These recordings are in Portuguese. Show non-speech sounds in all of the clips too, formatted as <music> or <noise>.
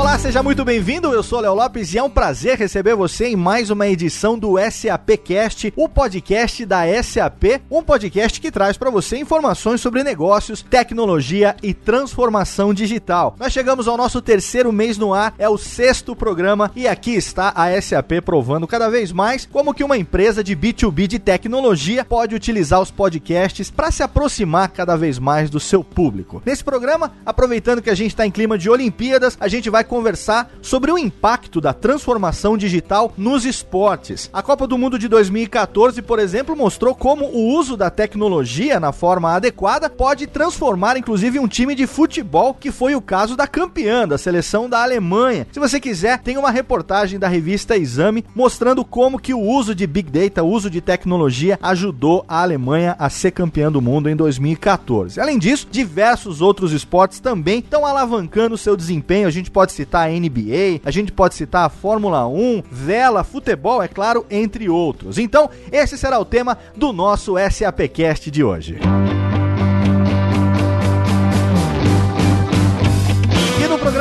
Olá, seja muito bem-vindo. Eu sou Léo Lopes e é um prazer receber você em mais uma edição do SAPcast, o podcast da SAP, um podcast que traz para você informações sobre negócios, tecnologia e transformação digital. Nós chegamos ao nosso terceiro mês no ar, é o sexto programa e aqui está a SAP provando cada vez mais como que uma empresa de B2B de tecnologia pode utilizar os podcasts para se aproximar cada vez mais do seu público. Nesse programa, aproveitando que a gente está em clima de Olimpíadas, a gente vai conversar sobre o impacto da transformação digital nos esportes. A Copa do Mundo de 2014, por exemplo, mostrou como o uso da tecnologia na forma adequada pode transformar inclusive um time de futebol, que foi o caso da campeã da seleção da Alemanha. Se você quiser, tem uma reportagem da revista Exame mostrando como que o uso de Big Data, o uso de tecnologia ajudou a Alemanha a ser campeã do mundo em 2014. Além disso, diversos outros esportes também estão alavancando seu desempenho. A gente pode pode citar a NBA, a gente pode citar a Fórmula 1, vela, futebol, é claro, entre outros. Então, esse será o tema do nosso SAPcast de hoje.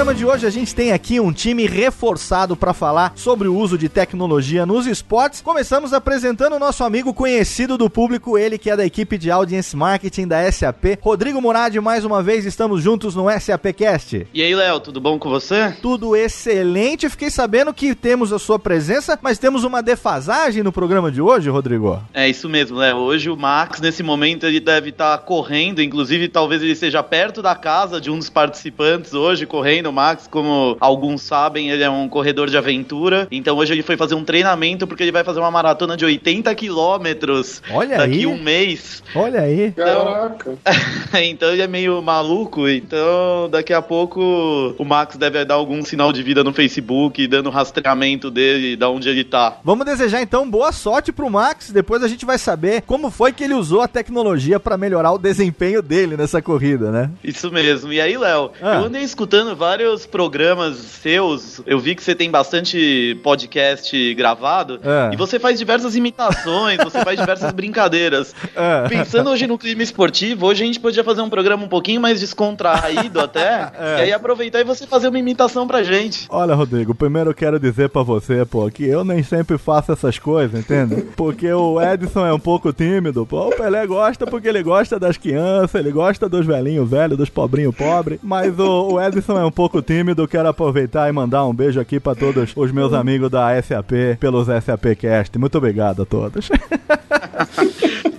Programa de hoje a gente tem aqui um time reforçado para falar sobre o uso de tecnologia nos esportes. Começamos apresentando o nosso amigo conhecido do público, ele que é da equipe de Audience Marketing da SAP, Rodrigo Murad. Mais uma vez estamos juntos no SAPcast. E aí, Léo, tudo bom com você? Tudo excelente. Fiquei sabendo que temos a sua presença, mas temos uma defasagem no programa de hoje, Rodrigo. É isso mesmo, Léo. Hoje o Max, nesse momento, ele deve estar tá correndo, inclusive talvez ele esteja perto da casa de um dos participantes hoje, correndo Max, como alguns sabem, ele é um corredor de aventura. Então hoje ele foi fazer um treinamento porque ele vai fazer uma maratona de 80 quilômetros daqui aí. um mês. Olha aí. Então, Caraca. <laughs> então ele é meio maluco. Então daqui a pouco o Max deve dar algum sinal de vida no Facebook, dando rastreamento dele, da onde ele tá. Vamos desejar então boa sorte pro Max. Depois a gente vai saber como foi que ele usou a tecnologia para melhorar o desempenho dele nessa corrida, né? Isso mesmo. E aí, Léo, ah. eu andei escutando vários vários programas seus. Eu vi que você tem bastante podcast gravado. É. E você faz diversas imitações, você faz diversas brincadeiras. <laughs> É. Pensando hoje no clima esportivo, hoje a gente podia fazer um programa um pouquinho mais descontraído até. <laughs> É. E aí aproveitar e você fazer uma imitação pra gente. Olha, Rodrigo, primeiro eu quero dizer pra você, pô, que eu nem sempre faço essas coisas, entende? <laughs> Porque o Edson é um pouco tímido, pô. O Pelé gosta porque ele gosta das crianças, ele gosta dos velhinhos velhos, dos pobrinhos pobres. Mas o, o Edson é um pouco tímido, quero aproveitar e mandar um beijo aqui para todos os meus amigos da SAP pelos SAP Cast. Muito obrigado a todos. <laughs>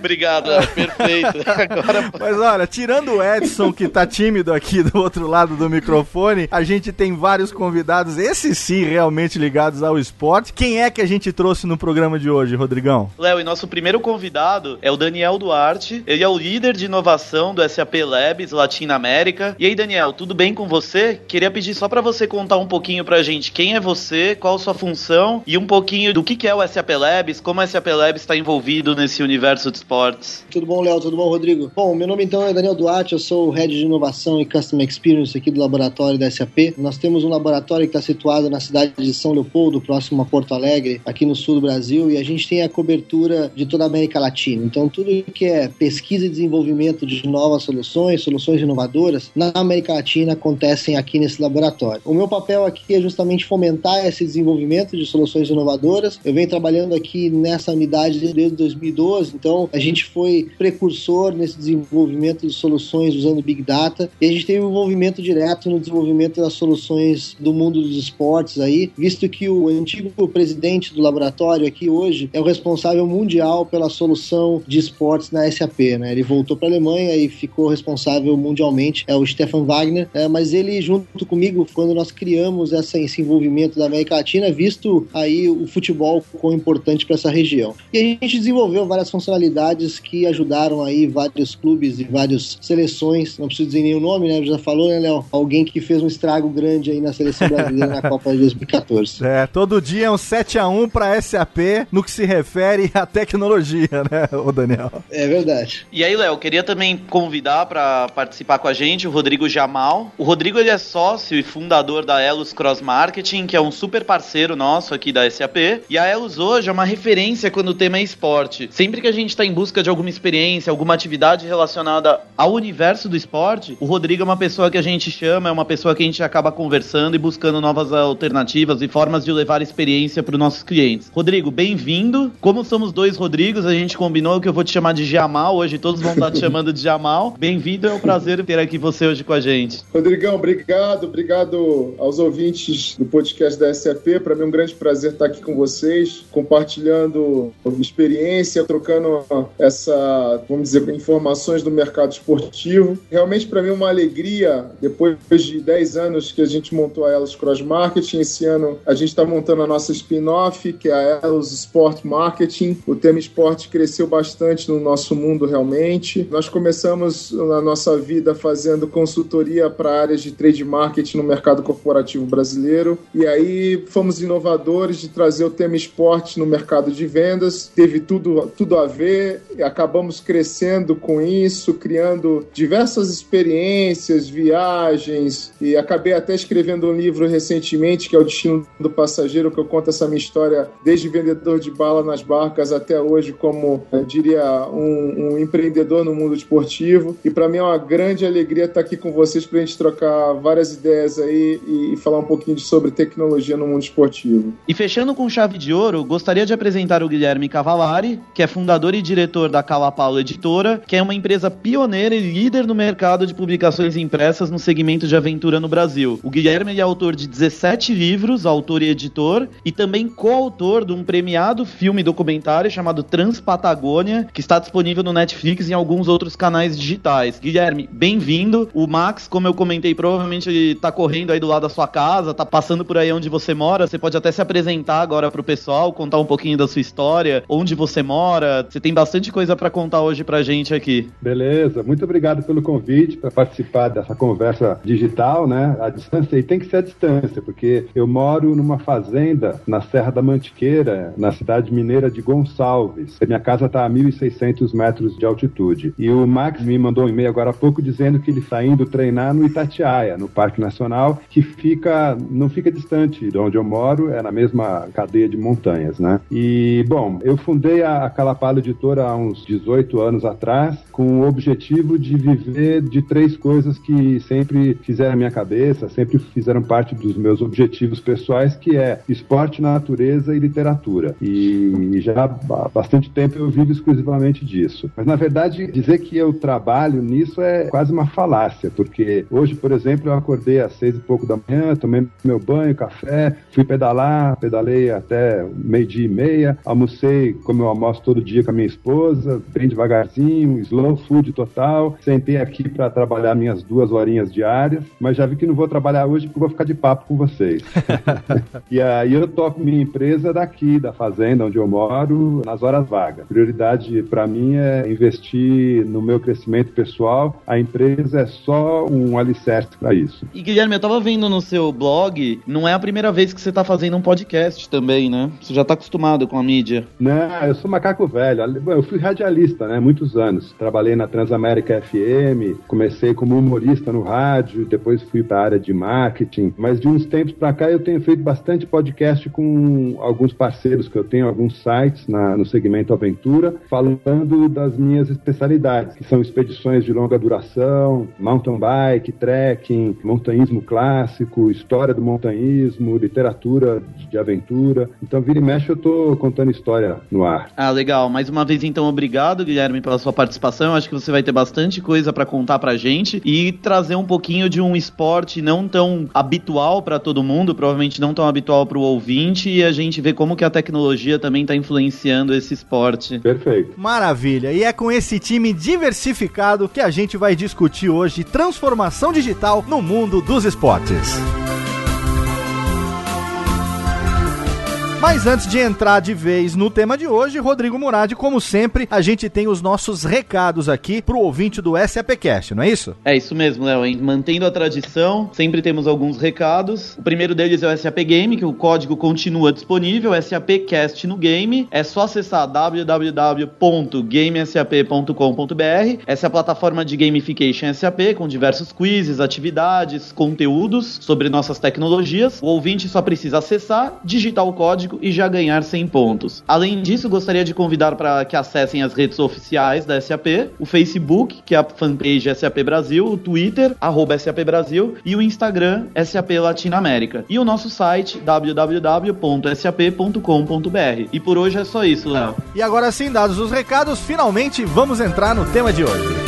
Obrigado, perfeito. <laughs> Agora... Mas olha, tirando o Edson, que tá tímido aqui do outro lado do microfone, a gente tem vários convidados, esses sim realmente ligados ao esporte. Quem é que a gente trouxe no programa de hoje, Rodrigão? Léo, e nosso primeiro convidado é o Daniel Duarte. Ele é o líder de inovação do SAP Labs Latina América. E aí, Daniel, tudo bem com você? Queria pedir só para você contar um pouquinho pra gente quem é você, qual a sua função e um pouquinho do que é o SAP Labs, como o SAP Labs está envolvido nesse universo de esportes. Tudo bom, Léo? Tudo bom, Rodrigo? Bom, meu nome então é Daniel Duarte, eu sou o Head de Inovação e Customer Experience aqui do laboratório da SAP. Nós temos um laboratório que está situado na cidade de São Leopoldo, próximo a Porto Alegre, aqui no sul do Brasil, e a gente tem a cobertura de toda a América Latina. Então, tudo que é pesquisa e desenvolvimento de novas soluções, soluções inovadoras, na América Latina acontecem aqui nesse laboratório. O meu papel aqui é justamente fomentar esse desenvolvimento de soluções inovadoras. Eu venho trabalhando aqui nessa unidade desde 2012, então a gente foi precursor nesse desenvolvimento de soluções usando Big Data e a gente teve um envolvimento direto no desenvolvimento das soluções do mundo dos esportes aí, visto que o antigo presidente do laboratório aqui hoje é o responsável mundial pela solução de esportes na SAP, né? Ele voltou para a Alemanha e ficou responsável mundialmente, é o Stefan Wagner, é, mas ele junto comigo, quando nós criamos essa, esse envolvimento da América Latina, visto aí o futebol quão importante para essa região. E a gente desenvolveu várias funcionalidades que ajudaram aí vários clubes e várias seleções, não preciso dizer nenhum nome, né? Já falou, né, Léo? Alguém que fez um estrago grande aí na seleção brasileira na Copa de 2014. <laughs> É, todo dia é um 7x1 pra SAP no que se refere à tecnologia, né, o Daniel? É verdade. E aí, Léo, queria também convidar para participar com a gente o Rodrigo Jamal. O Rodrigo ele é sócio e fundador da Elos Cross Marketing, que é um super parceiro nosso aqui da SAP. E a Elos hoje é uma referência quando o tema é esporte. Sempre que a gente está em busca de alguma experiência, alguma atividade relacionada ao universo do esporte, o Rodrigo é uma pessoa que a gente chama, é uma pessoa que a gente acaba conversando e buscando novas alternativas e formas de levar experiência para os nossos clientes. Rodrigo, bem-vindo. Como somos dois Rodrigos, a gente combinou que eu vou te chamar de Jamal. Hoje todos vão estar te <laughs> chamando de Jamal. Bem-vindo, é um prazer ter aqui você hoje com a gente. Rodrigão, obrigado. Obrigado aos ouvintes do podcast da SAP. Para mim é um grande prazer estar aqui com vocês, compartilhando experiência, trocando essa, vamos dizer, informações do mercado esportivo. Realmente para mim é uma alegria, depois de 10 anos que a gente montou a Elos Cross Marketing, esse ano a gente está montando a nossa spin-off, que é a Elos Sport Marketing. O tema esporte cresceu bastante no nosso mundo realmente. Nós começamos a nossa vida fazendo consultoria para áreas de trade marketing no mercado corporativo brasileiro e aí fomos inovadores de trazer o tema esporte no mercado de vendas. Teve tudo, tudo a ver, acabamos crescendo com isso, criando diversas experiências, viagens e acabei até escrevendo um livro recentemente que é o Destino do Passageiro, que eu conto essa minha história desde vendedor de bala nas barcas até hoje como, eu diria, um, um empreendedor no mundo esportivo. E para mim é uma grande alegria estar aqui com vocês para a gente trocar várias ideias aí e, e falar um pouquinho sobre tecnologia no mundo esportivo. E fechando com chave de ouro, gostaria de apresentar o Guilherme Cavalari, que é fundador e diretor da Cala Paulo Editora, que é uma empresa pioneira e líder no mercado de publicações impressas no segmento de aventura no Brasil. O Guilherme é autor de 17 livros, autor e editor, e também coautor de um premiado filme documentário chamado Transpatagônia, que está disponível no Netflix e em alguns outros canais digitais. Guilherme, bem-vindo. O Max, como eu comentei, provavelmente tá correndo aí do lado da sua casa, tá passando por aí onde você mora. Você pode até se apresentar agora pro pessoal, contar um pouquinho da sua história, onde você mora. Você tem bastante coisa para contar hoje pra gente aqui. Beleza, muito obrigado pelo convite para participar dessa conversa digital, né? A distância e tem que ser a distância, porque eu moro numa fazenda na Serra da Mantiqueira, na cidade mineira de Gonçalves. Minha casa está a 1.600 metros de altitude. E o Max me mandou um e-mail agora há pouco dizendo que ele está indo treinar no Itatiaia, no Parque Nacional, que fica não fica distante de onde eu moro, é na mesma cadeia de montanhas, né? E, bom, eu fundei a Calapalo Editora há uns 18 anos atrás, com o objetivo de viver de três coisas que sempre fizeram a minha cabeça, sempre fizeram parte dos meus objetivos pessoais, que é esporte, natureza e literatura. E já há bastante tempo eu vivo exclusivamente disso. Mas, na verdade, dizer que eu trabalho nisso é quase uma falácia, porque hoje, por exemplo, eu acordei às seis e pouco da manhã, tomei meu banho, café, fui pedalar, pedalei até meio-dia e meia, almocei como eu almoço todo dia com a minha esposa, bem devagarzinho, slow food total. Sentei aqui para trabalhar minhas duas horinhas diárias, mas já vi que não vou trabalhar hoje porque vou ficar de papo com vocês. <laughs> e aí eu toco minha empresa daqui, da fazenda onde eu moro, nas horas vagas. Prioridade para mim é investir no meu crescimento pessoal. A empresa é só um alicerce para isso. E Guilherme, eu tava vendo no seu blog, não é a primeira vez que você tá fazendo um podcast também, né? Você já tá acostumado com a mídia. Não, eu sou macaco velho. Eu fui radialista, né? Muitos anos. Trabalhei na Transamérica FM, comecei como humorista no rádio, depois fui para a área de marketing. Mas de uns tempos para cá eu tenho feito bastante podcast com alguns parceiros que eu tenho, alguns sites na, no segmento aventura, falando das minhas especialidades, que são expedições de longa duração, mountain bike, trekking, montanhismo clássico, história do montanhismo, literatura de aventura. Então, vira e mexe, eu tô contando história no ar. Ah, legal. Mais uma vez, então, obrigado, Guilherme, pela sua participação. Eu acho que você vai ter bastante coisa para contar pra gente e trazer um pouquinho de um esporte não tão habitual para todo mundo, provavelmente não tão habitual para o ouvinte, e a gente vê como que a tecnologia também tá influenciando esse esporte. Perfeito. Maravilha. E é com esse time diversificado que a gente vai discutir hoje transformação digital no mundo dos esportes. Mas antes de entrar de vez no tema de hoje, Rodrigo Murad, como sempre, a gente tem os nossos recados aqui pro ouvinte do SAPcast, não é isso? É isso mesmo, Léo. Mantendo a tradição, sempre temos alguns recados. O primeiro deles é o SAP Game, que o código continua disponível, SAPcast no game. É só acessar www.gamesap.com.br. Essa é a plataforma de gamification SAP com diversos quizzes, atividades, conteúdos sobre nossas tecnologias. O ouvinte só precisa acessar, digitar o código e já ganhar 100 pontos. Além disso, gostaria de convidar para que acessem as redes oficiais da SAP, o Facebook, que é a fanpage SAP Brasil, o Twitter, arroba SAP Brasil, e o Instagram, SAP Latinoamérica. E o nosso site, www.sap.com.br. E por hoje é só isso, Léo. E agora sim, dados os recados, finalmente vamos entrar no tema de hoje.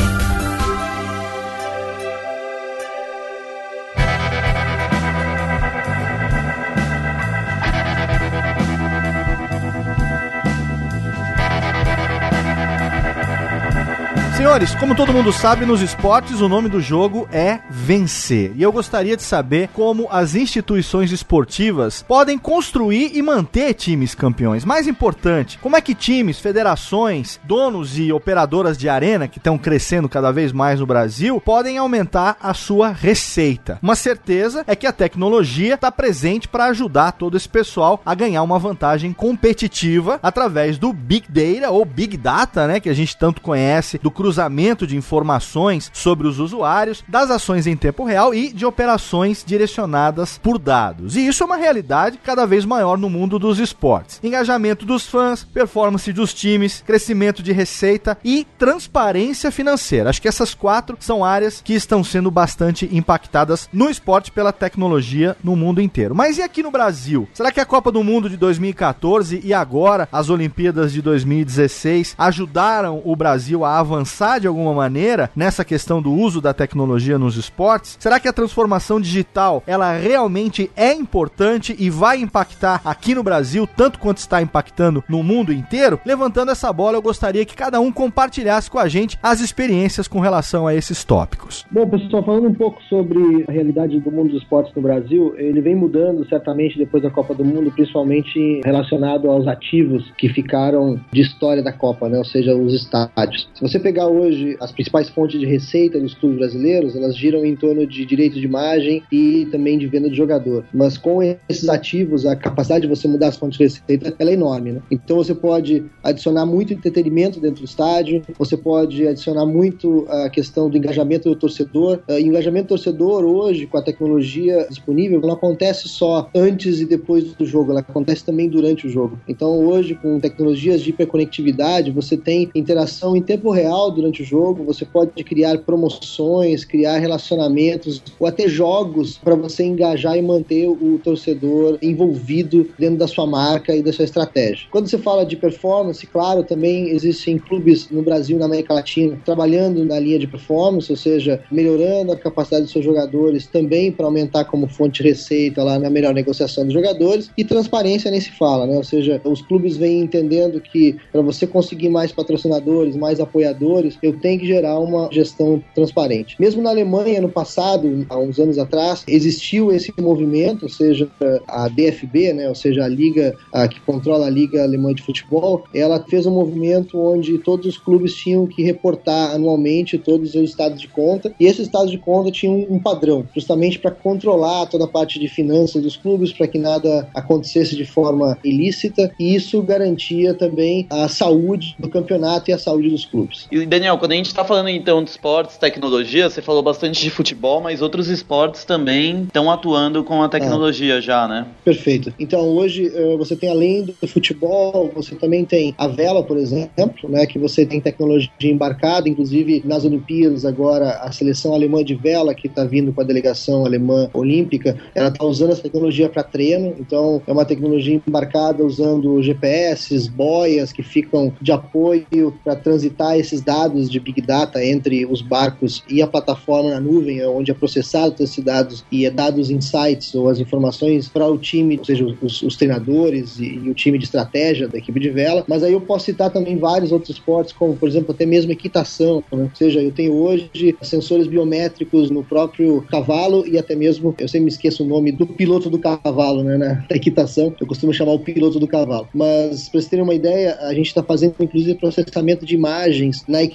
Senhores, como todo mundo sabe, nos esportes o nome do jogo é vencer. E eu gostaria de saber como as instituições esportivas podem construir e manter times campeões. Mais importante, como é que times, federações, donos e operadoras de arena que estão crescendo cada vez mais no Brasil podem aumentar a sua receita. Uma certeza é que a tecnologia está presente para ajudar todo esse pessoal a ganhar uma vantagem competitiva através do Big Data ou Big Data, né, que a gente tanto conhece, do cruzamento cruzamento de informações sobre os usuários, das ações em tempo real e de operações direcionadas por dados. E isso é uma realidade cada vez maior no mundo dos esportes. Engajamento dos fãs, performance dos times, crescimento de receita e transparência financeira. Acho que essas quatro são áreas que estão sendo bastante impactadas no esporte pela tecnologia no mundo inteiro. Mas e aqui no Brasil? Será que a Copa do Mundo de 2014 e agora as Olimpíadas de 2016 ajudaram o Brasil a avançar avançar de alguma maneira nessa questão do uso da tecnologia nos esportes? Será que a transformação digital ela realmente é importante e vai impactar aqui no Brasil tanto quanto está impactando no mundo inteiro? Levantando essa bola, eu gostaria que cada um compartilhasse com a gente as experiências com relação a esses tópicos. Bom, pessoal, falando um pouco sobre a realidade do mundo dos esportes no Brasil, ele vem mudando certamente depois da Copa do Mundo, principalmente relacionado aos ativos que ficaram de história da Copa, né? ou seja, os estádios. Se você pegar hoje as principais fontes de receita dos clubes brasileiros, elas giram em torno de direitos de imagem e também de venda de jogador. Mas com esses ativos, a capacidade de você mudar as fontes de receita é enorme. Né? Então você pode adicionar muito entretenimento dentro do estádio, você pode adicionar muito a questão do engajamento do torcedor. O engajamento do torcedor hoje, com a tecnologia disponível, não acontece só antes e depois do jogo, ela acontece também durante o jogo. Então hoje, com tecnologias de hiperconectividade, você tem interação em tempo real durante o jogo, você pode criar promoções, criar relacionamentos ou até jogos para você engajar e manter o torcedor envolvido dentro da sua marca e da sua estratégia. Quando você fala de performance, claro, também existem clubes no Brasil, na América Latina, trabalhando na linha de performance, ou seja, melhorando a capacidade dos seus jogadores também para aumentar como fonte de receita lá na melhor negociação dos jogadores e transparência nem se fala, né? Ou seja, os clubes vêm entendendo que para você conseguir mais patrocinadores, mais apoiadores, eu tenho que gerar uma gestão transparente. Mesmo na Alemanha, no passado, há uns anos atrás, existiu esse movimento, ou seja, a DFB, né, ou seja, a liga a, que controla a Liga Alemã de Futebol, ela fez um movimento onde todos os clubes tinham que reportar anualmente todos os estados de conta, e esses estados de conta tinham um padrão, justamente para controlar toda a parte de finanças dos clubes, para que nada acontecesse de forma ilícita, e isso garantia também a saúde do campeonato e a saúde dos clubes. E Daniel, quando a gente está falando então de esportes, tecnologia, você falou bastante de futebol, mas outros esportes também estão atuando com a tecnologia é. já, né? Perfeito. Então hoje eh, você tem além do futebol, você também tem a vela, por exemplo, né, que você tem tecnologia embarcada, inclusive nas Olimpíadas agora a seleção alemã de vela que está vindo com a delegação alemã olímpica, ela está usando essa tecnologia para treino, então é uma tecnologia embarcada usando GPS, boias que ficam de apoio para transitar esses dados dados de Big Data entre os barcos e a plataforma na nuvem, onde é processado esses dados e é dado os insights ou as informações para o time, ou seja, os, os treinadores e, e, o time de estratégia da equipe de vela. Mas aí eu posso citar também vários outros esportes, como por exemplo até mesmo equitação. Né? Ou seja, eu tenho hoje sensores biométricos no próprio cavalo e até mesmo, eu sempre me esqueço o nome do piloto do cavalo, né? Na equitação, eu costumo chamar o piloto do cavalo. Mas para vocês terem uma ideia, a gente está fazendo inclusive processamento de imagens na equitação,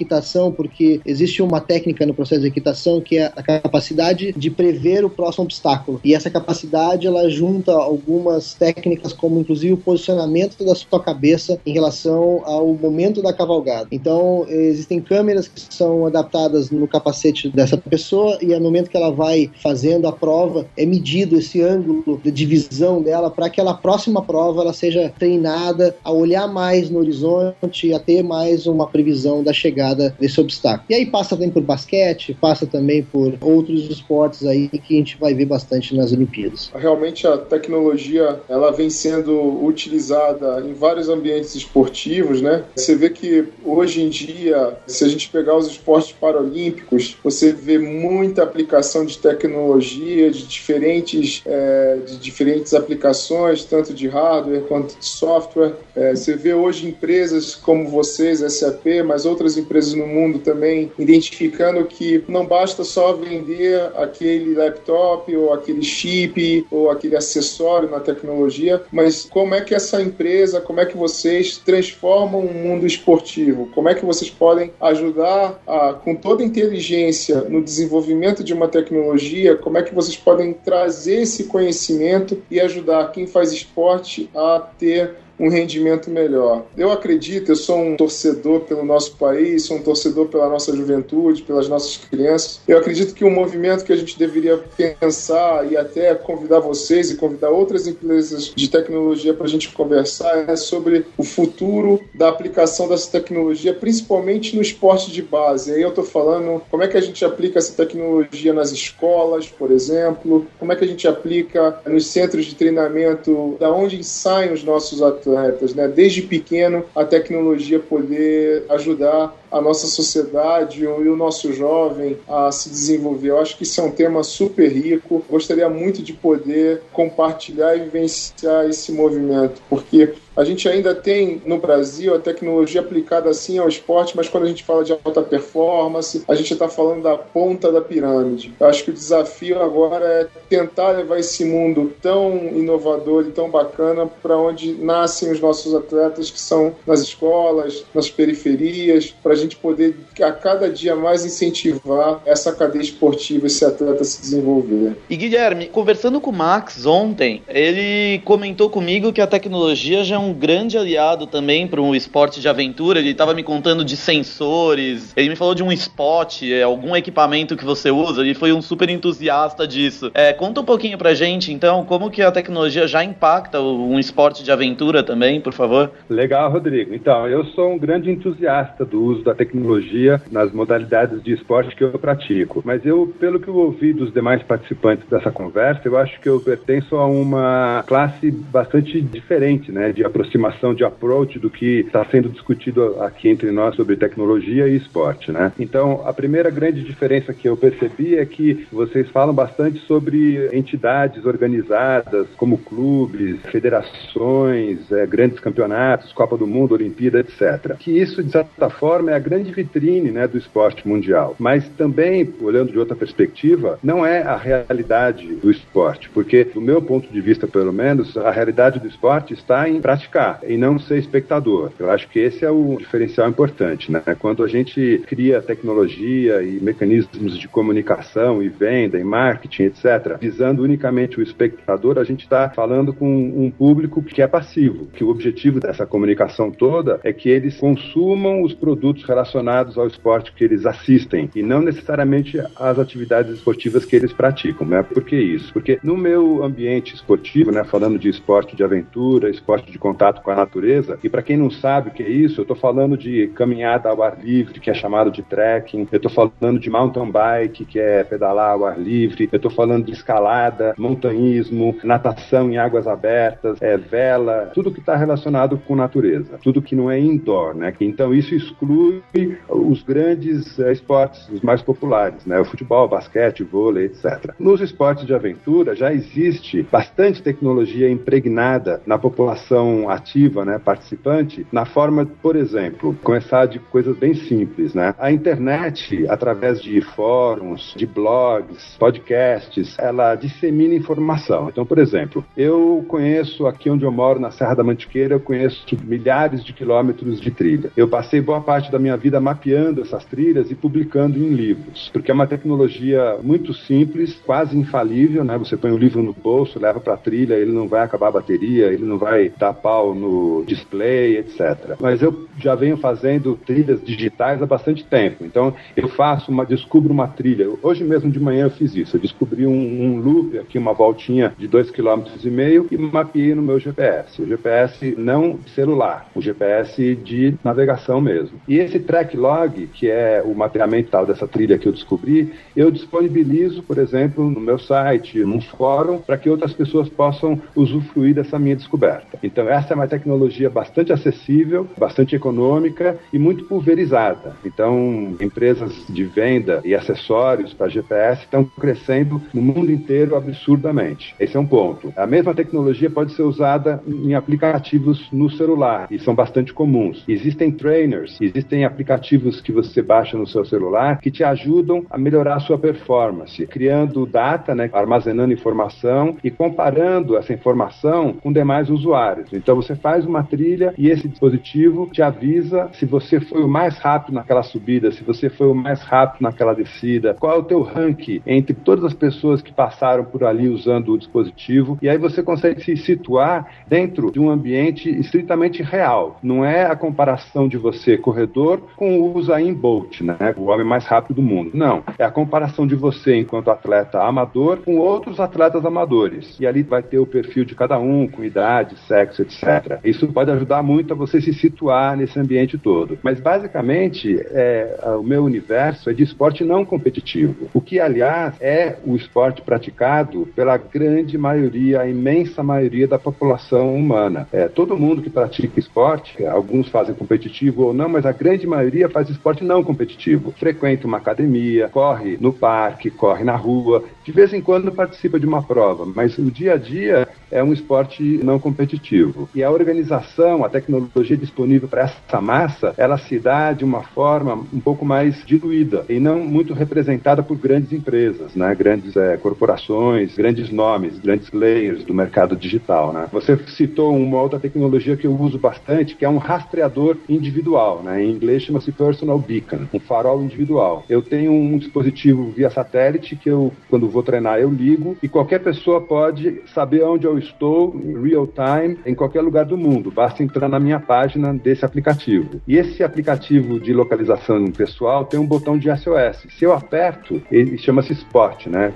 porque existe uma técnica no processo de equitação que é a capacidade de prever o próximo obstáculo. E essa capacidade ela junta algumas técnicas, como inclusive o posicionamento da sua cabeça em relação ao momento da cavalgada. Então, existem câmeras que são adaptadas no capacete dessa pessoa e no momento que ela vai fazendo a prova, é medido esse ângulo de divisão dela para que a próxima prova ela seja treinada a olhar mais no horizonte a ter mais uma previsão da chegada desse obstáculo. E aí passa também por basquete, passa também por outros esportes aí que a gente vai ver bastante nas Olimpíadas. Realmente a tecnologia ela vem sendo utilizada em vários ambientes esportivos, né? Você vê que hoje em dia, se a gente pegar os esportes paralímpicos, você vê muita aplicação de tecnologia, de diferentes, é, de diferentes aplicações, tanto de hardware quanto de software. É, você vê hoje empresas como vocês, SAP, mas outras empresas no mundo também, identificando que não basta só vender aquele laptop ou aquele chip ou aquele acessório na tecnologia, mas como é que essa empresa, como é que vocês transformam o mundo esportivo? Como é que vocês podem ajudar a, com toda a inteligência no desenvolvimento de uma tecnologia, como é que vocês podem trazer esse conhecimento e ajudar quem faz esporte a ter um rendimento melhor. Eu acredito, eu sou um torcedor pelo nosso país, sou um torcedor pela nossa juventude, pelas nossas crianças. Eu acredito que um movimento que a gente deveria pensar e até convidar vocês e convidar outras empresas de tecnologia para a gente conversar é sobre o futuro da aplicação dessa tecnologia, principalmente no esporte de base. Aí eu estou falando como é que a gente aplica essa tecnologia nas escolas, por exemplo, como é que a gente aplica nos centros de treinamento, da onde saem os nossos atletas atletas, né? Desde pequeno a tecnologia poder ajudar a nossa sociedade e o nosso jovem a se desenvolver. Eu acho que isso é um tema super rico. Gostaria muito de poder compartilhar e vivenciar esse movimento, porque a gente ainda tem no Brasil a tecnologia aplicada assim ao esporte, mas quando a gente fala de alta performance, a gente está falando da ponta da pirâmide. Eu acho que o desafio agora é tentar levar esse mundo tão inovador e tão bacana para onde nascem os nossos atletas, que são nas escolas, nas periferias, para gente poder a cada dia mais incentivar essa cadeia esportiva, esse atleta a se desenvolver. E Guilherme, conversando com o Max ontem, ele comentou comigo que a tecnologia já é um grande aliado também para um esporte de aventura. Ele estava me contando de sensores, ele me falou de um spot, é, algum equipamento que você usa. Ele foi um super entusiasta disso. É, conta um pouquinho pra gente, então, como que a tecnologia já impacta um esporte de aventura também, por favor? Legal, Rodrigo. Então, eu sou um grande entusiasta do uso da tecnologia nas modalidades de esporte que eu pratico. Mas eu, pelo que eu ouvi dos demais participantes dessa conversa, eu acho que eu pertenço a uma classe bastante diferente, né, de aproximação de approach do que está sendo discutido aqui entre nós sobre tecnologia e esporte, né? Então, a primeira grande diferença que eu percebi é que vocês falam bastante sobre entidades organizadas, como clubes, federações, é, grandes campeonatos, Copa do Mundo, Olimpíada, etc. Que isso, de certa forma, é a grande vitrine né, do esporte mundial. Mas também, olhando de outra perspectiva, não é a realidade do esporte, porque, do meu ponto de vista, pelo menos, a realidade do esporte está em praticar e não ser espectador. Eu acho que esse é o diferencial importante, né? Quando a gente cria tecnologia e mecanismos de comunicação e venda e marketing, etc., visando unicamente o espectador, a gente está falando com um público que é passivo, que o objetivo dessa comunicação toda é que eles consumam os produtos relacionados ao esporte que eles assistem e não necessariamente as atividades esportivas que eles praticam, né? Por que isso? Porque no meu ambiente esportivo, né, falando de esporte de aventura, esporte de contato com a natureza. E para quem não sabe o que é isso, eu estou falando de caminhada ao ar livre, que é chamado de trekking. Eu estou falando de mountain bike, que é pedalar ao ar livre. Eu estou falando de escalada, montanhismo, natação em águas abertas, é, vela, tudo que está relacionado com natureza, tudo que não é indoor, né? Então isso exclui os grandes é, esportes, os mais populares, né? O futebol, basquete, vôlei, etc. Nos esportes de aventura já existe bastante tecnologia impregnada na população ativa, né, participante, na forma, por exemplo, começar de coisas bem simples, né? A internet, através de fóruns, de blogs, podcasts, ela dissemina informação. Então, por exemplo, eu conheço aqui onde eu moro, na Serra da Mantiqueira, eu conheço milhares de quilômetros de trilha. Eu passei boa parte da minha vida mapeando essas trilhas e publicando em livros, porque é uma tecnologia muito simples, quase infalível, né? Você põe o livro no bolso, leva para a trilha, ele não vai acabar a bateria, ele não vai dar pau no display, etc. Mas eu já venho fazendo trilhas digitais há bastante tempo. Então, eu faço uma, descubro uma trilha. Hoje mesmo de manhã eu fiz isso. Eu descobri um, um loop aqui, uma voltinha de 2,5 km e meio e mapeei no meu GPS. O GPS não celular, o GPS de navegação mesmo. E esse track log, que é o mapeamento tal dessa trilha que eu descobri, eu disponibilizo, por exemplo, no meu site, num fórum, para que outras pessoas possam usufruir dessa minha descoberta. Então, essa é uma tecnologia bastante acessível, bastante econômica e muito pulverizada. Então, empresas de venda e acessórios para GPS estão crescendo no mundo inteiro absurdamente. Esse é um ponto. A mesma tecnologia pode ser usada em aplicativos no celular e são bastante comuns. Existem trainers, existem aplicativos que você baixa no seu celular que te ajudam a melhorar a sua performance, criando data, né, armazenando informação e comparando essa informação com demais usuários. Então você faz uma trilha e esse dispositivo te avisa se você foi o mais rápido naquela subida, se você foi o mais rápido naquela descida, qual é o teu ranking entre todas as pessoas que passaram por ali usando o dispositivo, e aí você consegue se situar dentro de um ambiente estritamente real. Não é a comparação de você, corredor, com o Usain Bolt, né? o homem mais rápido do mundo. Não. É a comparação de você enquanto atleta amador com outros atletas amadores. E ali vai ter o perfil de cada um, com idade, sexo, etc. Isso pode ajudar muito a você se situar nesse ambiente todo. Mas basicamente, é, o meu universo é de esporte não competitivo. O que, aliás, é o esporte praticado pela grande maioria, a imensa maioria da população humana. É, todo mundo que pratica esporte, alguns fazem competitivo ou não, mas a grande maioria faz esporte não competitivo. Frequenta uma academia, corre no parque, corre na rua, de vez em quando participa de uma prova, mas o dia a dia é um esporte não competitivo. E a organização, a tecnologia disponível para essa massa, ela se dá de uma forma um pouco mais diluída e não muito representada por grandes empresas, né? grandes é, corporações, grandes nomes, grandes players do mercado digital. Né? Você citou uma outra tecnologia que eu uso bastante, que é um rastreador individual. Né? Em inglês chama-se Personal Beacon, um farol individual. Eu tenho um dispositivo via satélite que eu, quando vou treinar, eu ligo e qualquer pessoa pode saber onde eu estou em real time em qualquer lugar do mundo. Basta entrar na minha página desse aplicativo. E esse aplicativo de localização pessoal tem um botão de SOS. Se eu aperto, ele chama-se Spot, né?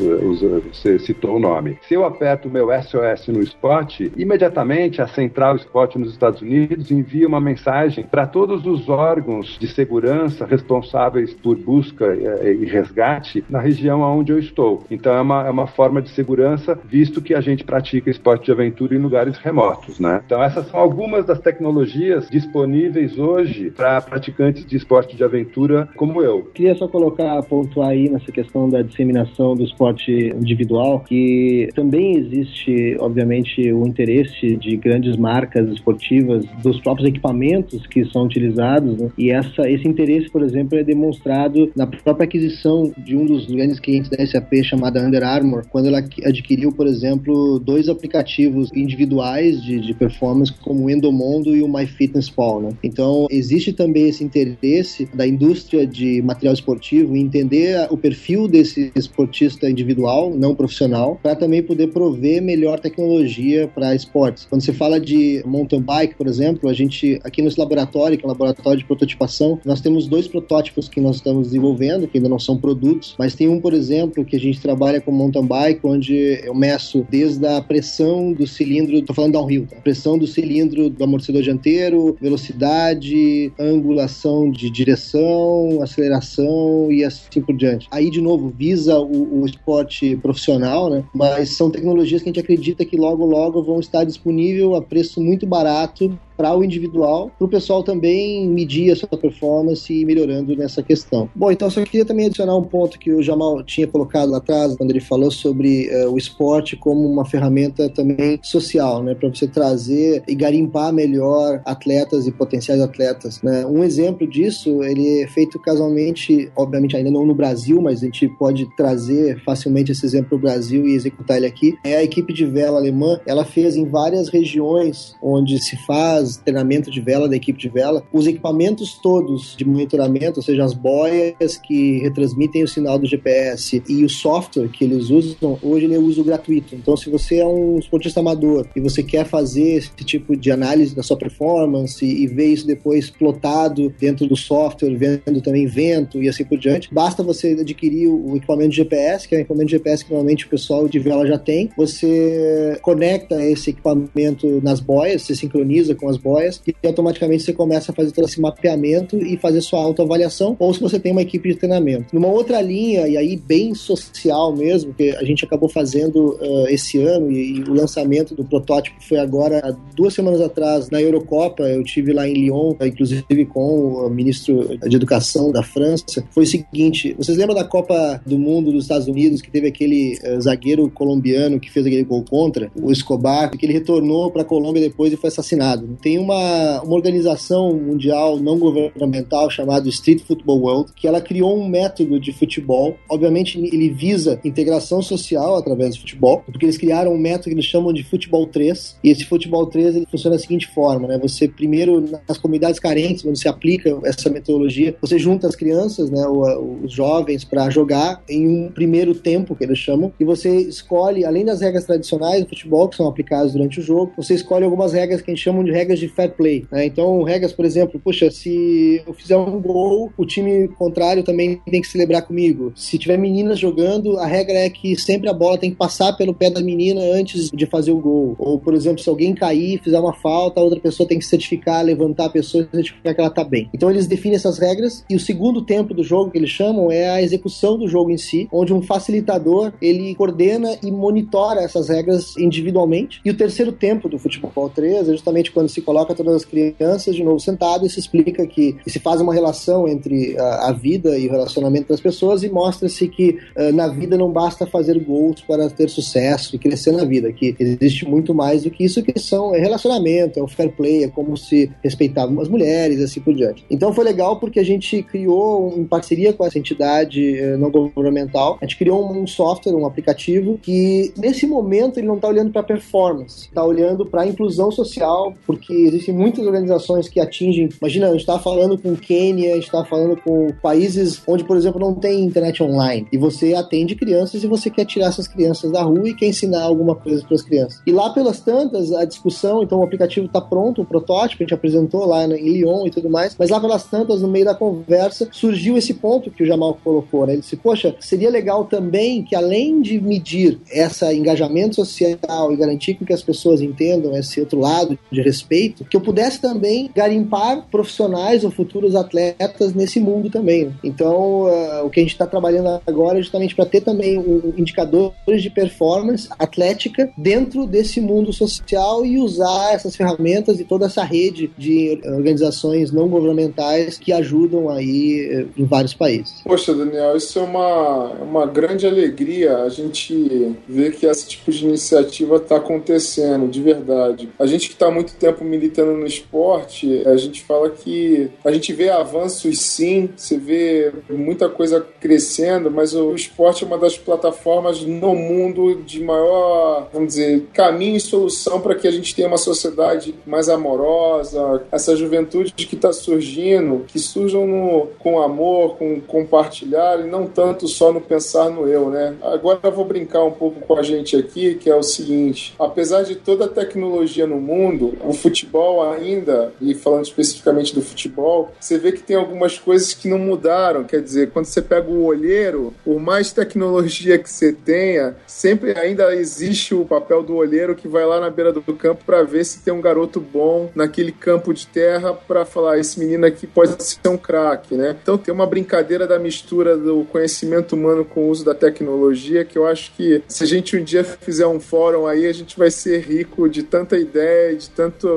Você citou o nome. Se eu aperto o meu SOS no Spot, imediatamente a central Spot nos Estados Unidos envia uma mensagem para todos os órgãos de segurança responsáveis por busca eh, e resgate na região onde eu estou. Então é uma, é uma forma de segurança, visto que a gente pratica esporte de aventura em lugares remotos, né? Então essas são algumas das tecnologias disponíveis hoje para praticantes de esporte de aventura como eu. Queria só colocar, pontuar aí nessa questão da disseminação do esporte individual, que também existe, obviamente, o interesse de grandes marcas esportivas dos próprios equipamentos que são utilizados, né? E essa, esse interesse, por exemplo, é demonstrado na própria aquisição de um dos grandes clientes da SAP chamada Under Armour, quando ela adquiriu, por exemplo, dois aplicativos individuais de, de performance, como o Endomondo e o MyFitnessPal. Né? Então, existe também esse interesse da indústria de material esportivo em entender o perfil desse esportista individual, não profissional, para também poder prover melhor tecnologia para esportes. Quando você fala de mountain bike, por exemplo, a gente, aqui nesse laboratório, que é um laboratório de prototipação, nós temos dois protótipos que nós estamos desenvolvendo, que ainda não são produtos, mas tem um, por exemplo, que a gente trabalha com mountain bike, onde eu meço desde a pressão pressão do cilindro, tô falando downhill, tá? posição do cilindro do amortecedor dianteiro, velocidade, angulação de direção, aceleração e assim por diante. Aí, de novo, visa o, o esporte profissional, né? Mas são tecnologias que a gente acredita que logo, logo vão estar disponível a preço muito barato para o individual, para o pessoal também medir a sua performance e ir melhorando nessa questão. Bom, então só queria também adicionar um ponto que o Jamal tinha colocado lá atrás, quando ele falou sobre uh, o esporte como uma ferramenta também social, né, para você trazer e garimpar melhor atletas e potenciais atletas. Né? Um exemplo disso, ele é feito casualmente, obviamente ainda não no Brasil, mas a gente pode trazer facilmente esse exemplo para o Brasil e executar ele aqui. É a equipe de vela alemã, ela fez em várias regiões onde se faz faz treinamento de vela da equipe de vela, os equipamentos todos de monitoramento, ou seja, as boias que retransmitem o sinal do GPS e o software que eles usam, hoje ele é uso gratuito. Então, se você é um esportista amador e você quer fazer esse tipo de análise da sua performance e ver isso depois plotado dentro do software, vendo também vento e assim por diante, basta você adquirir o equipamento de GPS, que é um equipamento de GPS que normalmente o pessoal de vela já tem. Você conecta esse equipamento nas boias, você sincroniza com as boias e automaticamente você começa a fazer todo esse mapeamento e fazer sua autoavaliação, ou se você tem uma equipe de treinamento. Numa outra linha, e aí bem social mesmo, que a gente acabou fazendo uh, esse ano, e, e, o lançamento do protótipo foi agora, duas semanas atrás, na Eurocopa, eu tive lá em Lyon, inclusive com o ministro de Educação da França, foi o seguinte, vocês lembram da Copa do Mundo dos Estados Unidos, que teve aquele uh, zagueiro colombiano que fez aquele gol contra, o Escobar, que ele retornou para a Colômbia depois e foi assassinado. Tem uma, uma organização mundial não governamental chamada Street Football World, que ela criou um método de futebol. Obviamente, ele visa integração social através do futebol, porque eles criaram um método que eles chamam de futebol 3. E esse futebol 3 ele funciona da seguinte forma, né? Você primeiro nas comunidades carentes, onde se aplica essa metodologia, você junta as crianças, né, os jovens para jogar em um primeiro tempo que eles chamam, e você escolhe além das regras tradicionais do futebol que são aplicadas durante o jogo, você escolhe algumas regras que a gente chama de regras regras de fair play. Né? Então, regras, por exemplo, puxa, se eu fizer um gol, o time contrário também tem que celebrar comigo. Se tiver meninas jogando, a regra é que sempre a bola tem que passar pelo pé da menina antes de fazer o gol. Ou, por exemplo, se alguém cair, fizer uma falta, a outra pessoa tem que certificar, levantar a pessoa e certificar que ela tá bem. Então, eles definem essas regras e o segundo tempo do jogo que eles chamam é a execução do jogo em si, onde um facilitador ele coordena e monitora essas regras individualmente. E o terceiro tempo do futebol 3 é justamente quando se coloca todas as crianças de novo sentadas e se explica que se faz uma relação entre a, a vida e o relacionamento das pessoas e mostra-se que uh, na vida não basta fazer gols para ter sucesso e crescer na vida, que existe muito mais do que isso, que são é relacionamento, é o fair play, é como se respeitavam as mulheres, assim por diante. Então foi legal porque a gente criou, em parceria com essa entidade uh, não governamental, a gente criou um software, um aplicativo que nesse momento ele não está olhando para performance, está olhando para a inclusão social, porque que existem muitas organizações que atingem. Imagina, a gente está falando com Quênia, a gente está falando com países onde, por exemplo, não tem internet online. E você atende crianças e você quer tirar essas crianças da rua e quer ensinar alguma coisa para as crianças. E lá pelas tantas, a discussão, então o aplicativo está pronto, o protótipo, a gente apresentou lá em Lyon e tudo mais, mas lá pelas tantas, no meio da conversa, surgiu esse ponto que o Jamal colocou, né? Ele disse, poxa, seria legal também que além de medir esse engajamento social e garantir que as pessoas entendam esse outro lado de respeito, feito, que eu pudesse também garimpar profissionais ou futuros atletas nesse mundo também. Então, uh, o que a gente está trabalhando agora é justamente para ter também um, indicadores de performance atlética dentro desse mundo social e usar essas ferramentas e toda essa rede de organizações não governamentais que ajudam aí uh, em vários países. Poxa, Daniel, isso é uma, uma grande alegria a gente ver que esse tipo de iniciativa está acontecendo, de verdade. A gente que está muito tempo militando no esporte, a gente fala que a gente vê avanços sim, você vê muita coisa crescendo, mas o esporte é uma das plataformas no mundo de maior, vamos dizer, caminho e solução para que a gente tenha uma sociedade mais amorosa, essa juventude que está surgindo, que surjam no, com amor, com compartilhar e não tanto só no pensar no eu, né? Agora eu vou brincar um pouco com a gente aqui, que é o seguinte: apesar de toda a tecnologia no mundo, o futebol futebol ainda, e falando especificamente do futebol, você vê que tem algumas coisas que não mudaram. Quer dizer, quando você pega o olheiro, por mais tecnologia que você tenha, sempre ainda existe o papel do olheiro que vai lá na beira do campo para ver se tem um garoto bom naquele campo de terra para falar: esse menino aqui pode ser um craque, né? Então tem uma brincadeira da mistura do conhecimento humano com o uso da tecnologia que eu acho que se a gente um dia fizer um fórum aí, a gente vai ser rico de tanta ideia, de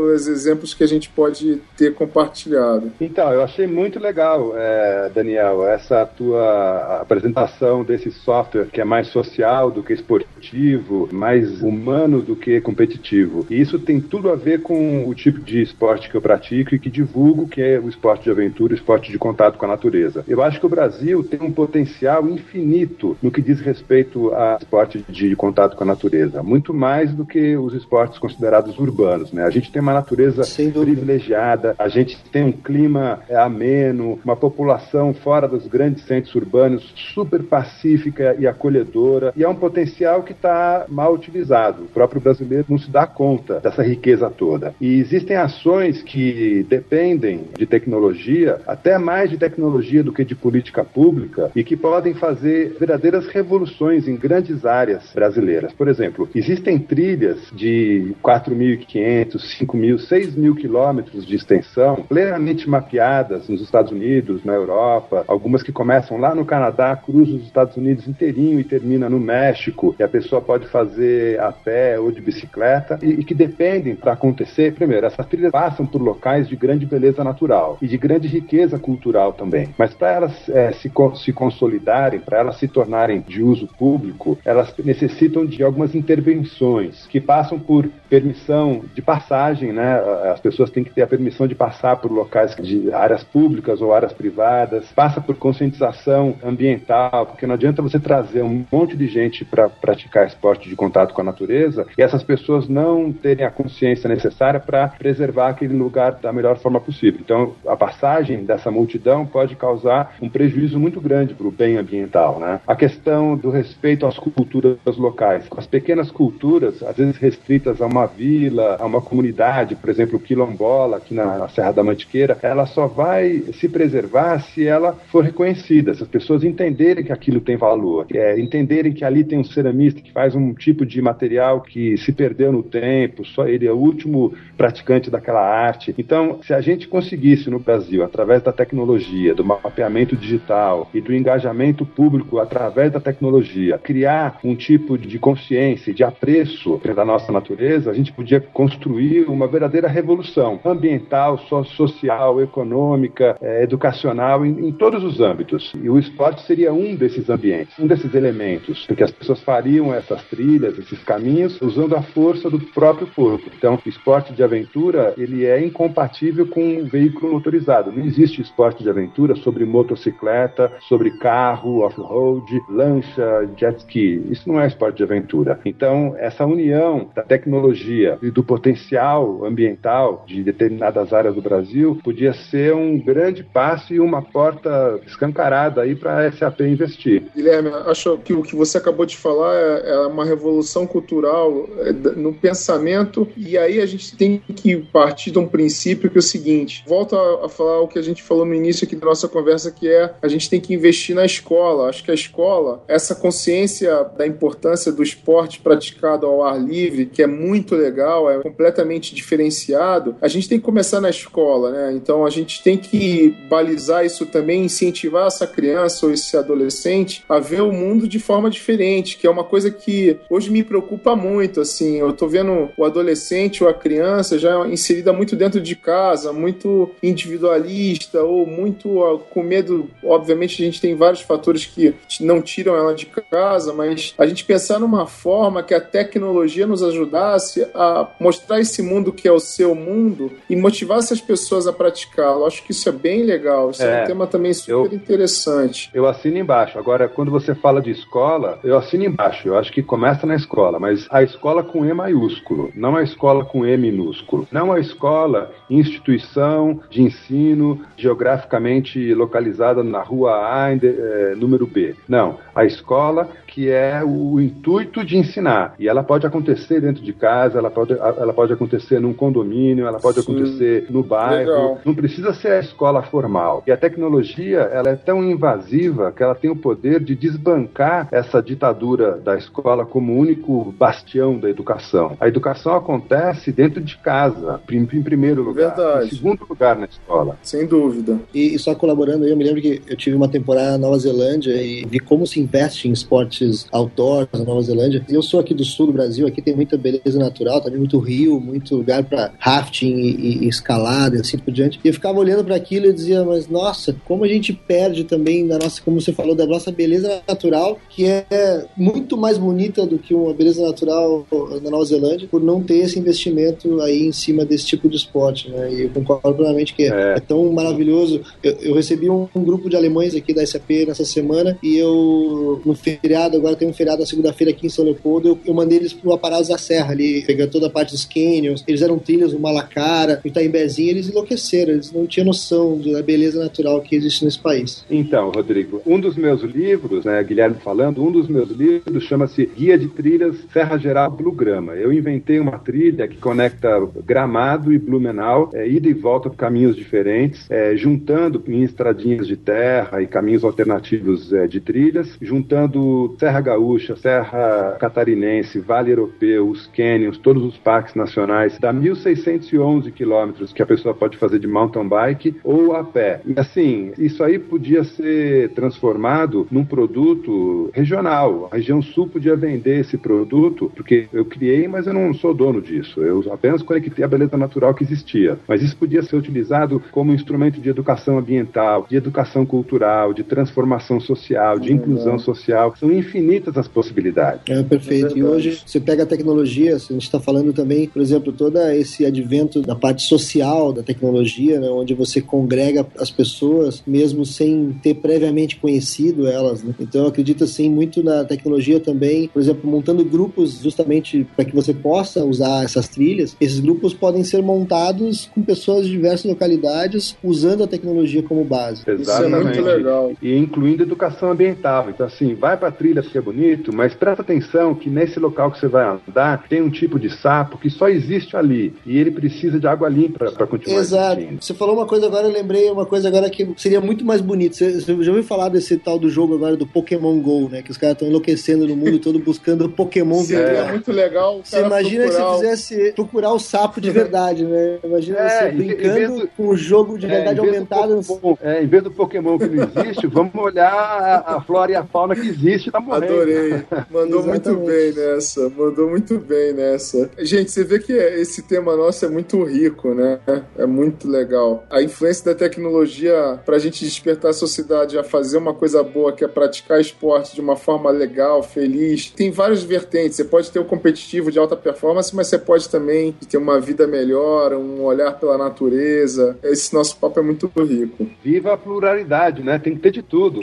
tantos exemplos que a gente pode ter compartilhado. Então, eu achei muito legal, é, Daniel, essa tua apresentação desse software que é mais social do que esportivo, mais humano do que competitivo. E isso tem tudo a ver com o tipo de esporte que eu pratico e que divulgo, que é o esporte de aventura, o esporte de contato com a natureza. Eu acho que o Brasil tem um potencial infinito no que diz respeito a esporte de contato com a natureza, muito mais do que os esportes considerados urbanos. Né? A gente tem uma natureza privilegiada, a gente tem um clima é, ameno, uma população fora dos grandes centros urbanos super pacífica e acolhedora, e é um potencial que está mal utilizado. O próprio brasileiro não se dá conta dessa riqueza toda. E existem ações que dependem de tecnologia, até mais de tecnologia do que de política pública, e que podem fazer verdadeiras revoluções em grandes áreas brasileiras. Por exemplo, existem trilhas de 4.500, 5.000, 6.000 quilômetros de extensão, plenamente mapeadas nos Estados Unidos, na Europa, algumas que começam lá no Canadá, cruzam os Estados Unidos inteirinho e termina no México, e a pessoa pode fazer a pé ou de bicicleta, e, e que dependem para acontecer. Primeiro, essas trilhas passam por locais de grande beleza natural e de grande riqueza cultural também. Mas para elas é, se, se consolidarem, para elas se tornarem de uso público, elas necessitam de algumas intervenções que passam por permissão de passagem, né? As pessoas têm que ter a permissão de passar por locais de áreas públicas ou áreas privadas, passa por conscientização ambiental, porque não adianta você trazer um monte de gente para praticar esporte de contato com a natureza e essas pessoas não terem a consciência necessária para preservar aquele lugar da melhor forma possível. Então, a passagem dessa multidão pode causar um prejuízo muito grande para o bem ambiental, né? A questão do respeito às culturas locais, as pequenas culturas, às vezes restritas a uma uma vila, a uma comunidade, por exemplo, quilombola, aqui na, Serra da Mantiqueira, ela só vai se preservar se ela for reconhecida, se as pessoas entenderem que aquilo tem valor, é, entenderem que ali tem um ceramista que faz um tipo de material que se perdeu no tempo, só ele é o último praticante daquela arte. Então, se a gente conseguisse no Brasil, através da tecnologia, do mapeamento digital e do engajamento público através da tecnologia, criar um tipo de consciência, de apreço pela nossa natureza, a gente podia construir uma verdadeira revolução ambiental, social, econômica, é, educacional, em, em, todos os âmbitos. E o esporte seria um desses ambientes, um desses elementos, porque as pessoas fariam essas trilhas, esses caminhos, usando a força do próprio corpo. Então, o esporte de aventura, ele é incompatível com um veículo motorizado. Não existe esporte de aventura sobre motocicleta, sobre carro, off-road, lancha, jet ski. Isso não é esporte de aventura. Então, essa união da tecnologia e do potencial ambiental de determinadas áreas do Brasil podia ser um grande passo e uma porta escancarada aí para a SAP investir. Guilherme, acho que o que você acabou de falar é, é uma revolução cultural é, no pensamento e aí a gente tem que partir de um princípio que é o seguinte, volto a falar o que a gente falou no início aqui da nossa conversa, que é a gente tem que investir na escola. Acho que a escola, essa consciência da importância do esporte praticado ao ar livre, que é muito muito legal, é completamente diferenciado, a gente tem que começar na escola, né? Então a gente tem que balizar isso também, incentivar essa criança ou esse adolescente a ver o mundo de forma diferente, que é uma coisa que hoje me preocupa muito, assim, eu tô vendo o adolescente ou a criança já inserida muito dentro de casa, muito individualista ou muito com medo, obviamente a gente tem vários fatores que não tiram ela de casa, mas a gente pensar numa forma que a tecnologia nos ajudasse a mostrar esse mundo que é o seu mundo e motivar essas pessoas a praticá-lo. Acho que isso é bem legal. Isso é, é um tema também super eu, interessante. Eu assino embaixo. Agora, quando você fala de escola, eu assino embaixo. Eu acho que começa na escola, mas a escola com E maiúsculo, não a escola com E minúsculo. Não a escola, instituição de ensino geograficamente localizada na rua A, é, número B. Não. A escola que é o intuito de ensinar. E ela pode acontecer dentro de casa, ela pode, ela pode acontecer num condomínio, ela pode Sim. acontecer no bairro. Legal. Não precisa ser a escola formal. E a tecnologia, ela é tão invasiva que ela tem o poder de desbancar essa ditadura da escola como único bastião da educação. A educação acontece dentro de casa, em, em primeiro lugar. Verdade. Em segundo lugar na escola. Sem dúvida. E, e só colaborando, eu me lembro que eu tive uma temporada na Nova Zelândia e vi como se investe em esportes outdoors na Nova Zelândia. Eu sou aqui do sul do Brasil, aqui tem muita beleza natural, também muito rio, muito lugar para rafting e, e, e, escalada e assim por diante. E eu ficava olhando para aquilo e dizia, mas nossa, como a gente perde também da nossa, como você falou, da nossa beleza natural, que é muito mais bonita do que uma beleza natural na Nova Zelândia, por não ter esse investimento aí em cima desse tipo de esporte, né? E eu concordo plenamente que é, é tão maravilhoso. Eu, eu recebi um, um, grupo de alemães aqui da SAP nessa semana e eu, no feriado, agora tem um feriado na segunda-feira aqui em São Leopoldo, eu, eu mandei eles pro Aparados da Serra ali, pegando toda a parte dos canyons, eles eram trilhas no Malacara, no Itaimbezinho, eles enlouqueceram, eles não tinham noção da beleza natural que existe nesse país. Então, Rodrigo, um dos meus livros, né, Guilherme falando, um dos meus livros chama-se Guia de Trilhas Serra Geral Blue Grama. Eu inventei uma trilha que conecta Gramado e Blumenau, é, ida e volta por caminhos diferentes, é, juntando em estradinhas de terra e caminhos alternativos é, de trilhas, juntando Serra Gaúcha, Serra Catarinense, Vale Europeu, os canyons, todos os parques nacionais, dá 1.611 quilômetros que a pessoa pode fazer de mountain bike ou a pé. E assim, isso aí podia ser transformado num produto regional. A região sul podia vender esse produto, porque eu criei, mas eu não sou dono disso. Eu apenas conectei a beleza natural que existia. Mas isso podia ser utilizado como instrumento de educação ambiental, de educação cultural, de transformação social, de inclusão social. São infinitas as possibilidades. É perfeito. É e hoje você pega a tecnologia, a gente está falando também, por exemplo, todo esse advento da parte social da tecnologia, né, onde você congrega as pessoas mesmo sem ter previamente conhecido elas. Né? Então eu acredito assim muito na tecnologia também, por exemplo, montando grupos justamente para que você possa usar essas trilhas. Esses grupos podem ser montados com pessoas de diversas localidades usando a tecnologia como base. Exatamente. Isso é muito legal. E incluindo educação ambiental. Então assim, vai para a trilha porque é bonito, mas presta atenção que nesse local que você vai andar tem um tipo de sapo que só existe ali e ele precisa de água limpa para continuar Exato. Existindo. Você falou uma coisa agora, eu lembrei uma coisa agora que seria muito mais bonito. Você, você já ouviu falar desse tal do jogo agora do Pokémon GO, né? Que os caras estão enlouquecendo no mundo todo buscando Pokémon Seria é. muito legal. Você imagina se você fizesse procurar o sapo de verdade, né? Imagina é, você brincando do, com o jogo de é, realidade aumentada. Pokémon, é, em vez do Pokémon que não existe, <laughs> vamos olhar a, a, flora e a fauna que existe tá morrendo. Adorei. Mandou muito bem nessa. Mandou muito bem nessa. Gente, você vê que esse tema nosso é muito rico, né? É muito legal. A influência da tecnologia pra gente despertar a sociedade a fazer uma coisa boa, que é praticar esporte de uma forma legal, feliz. Tem várias vertentes. Você pode ter o competitivo de alta performance, mas você pode também ter uma vida melhor, um olhar pela natureza. Esse nosso papo é muito rico. Viva a pluralidade, né? Tem que ter de tudo.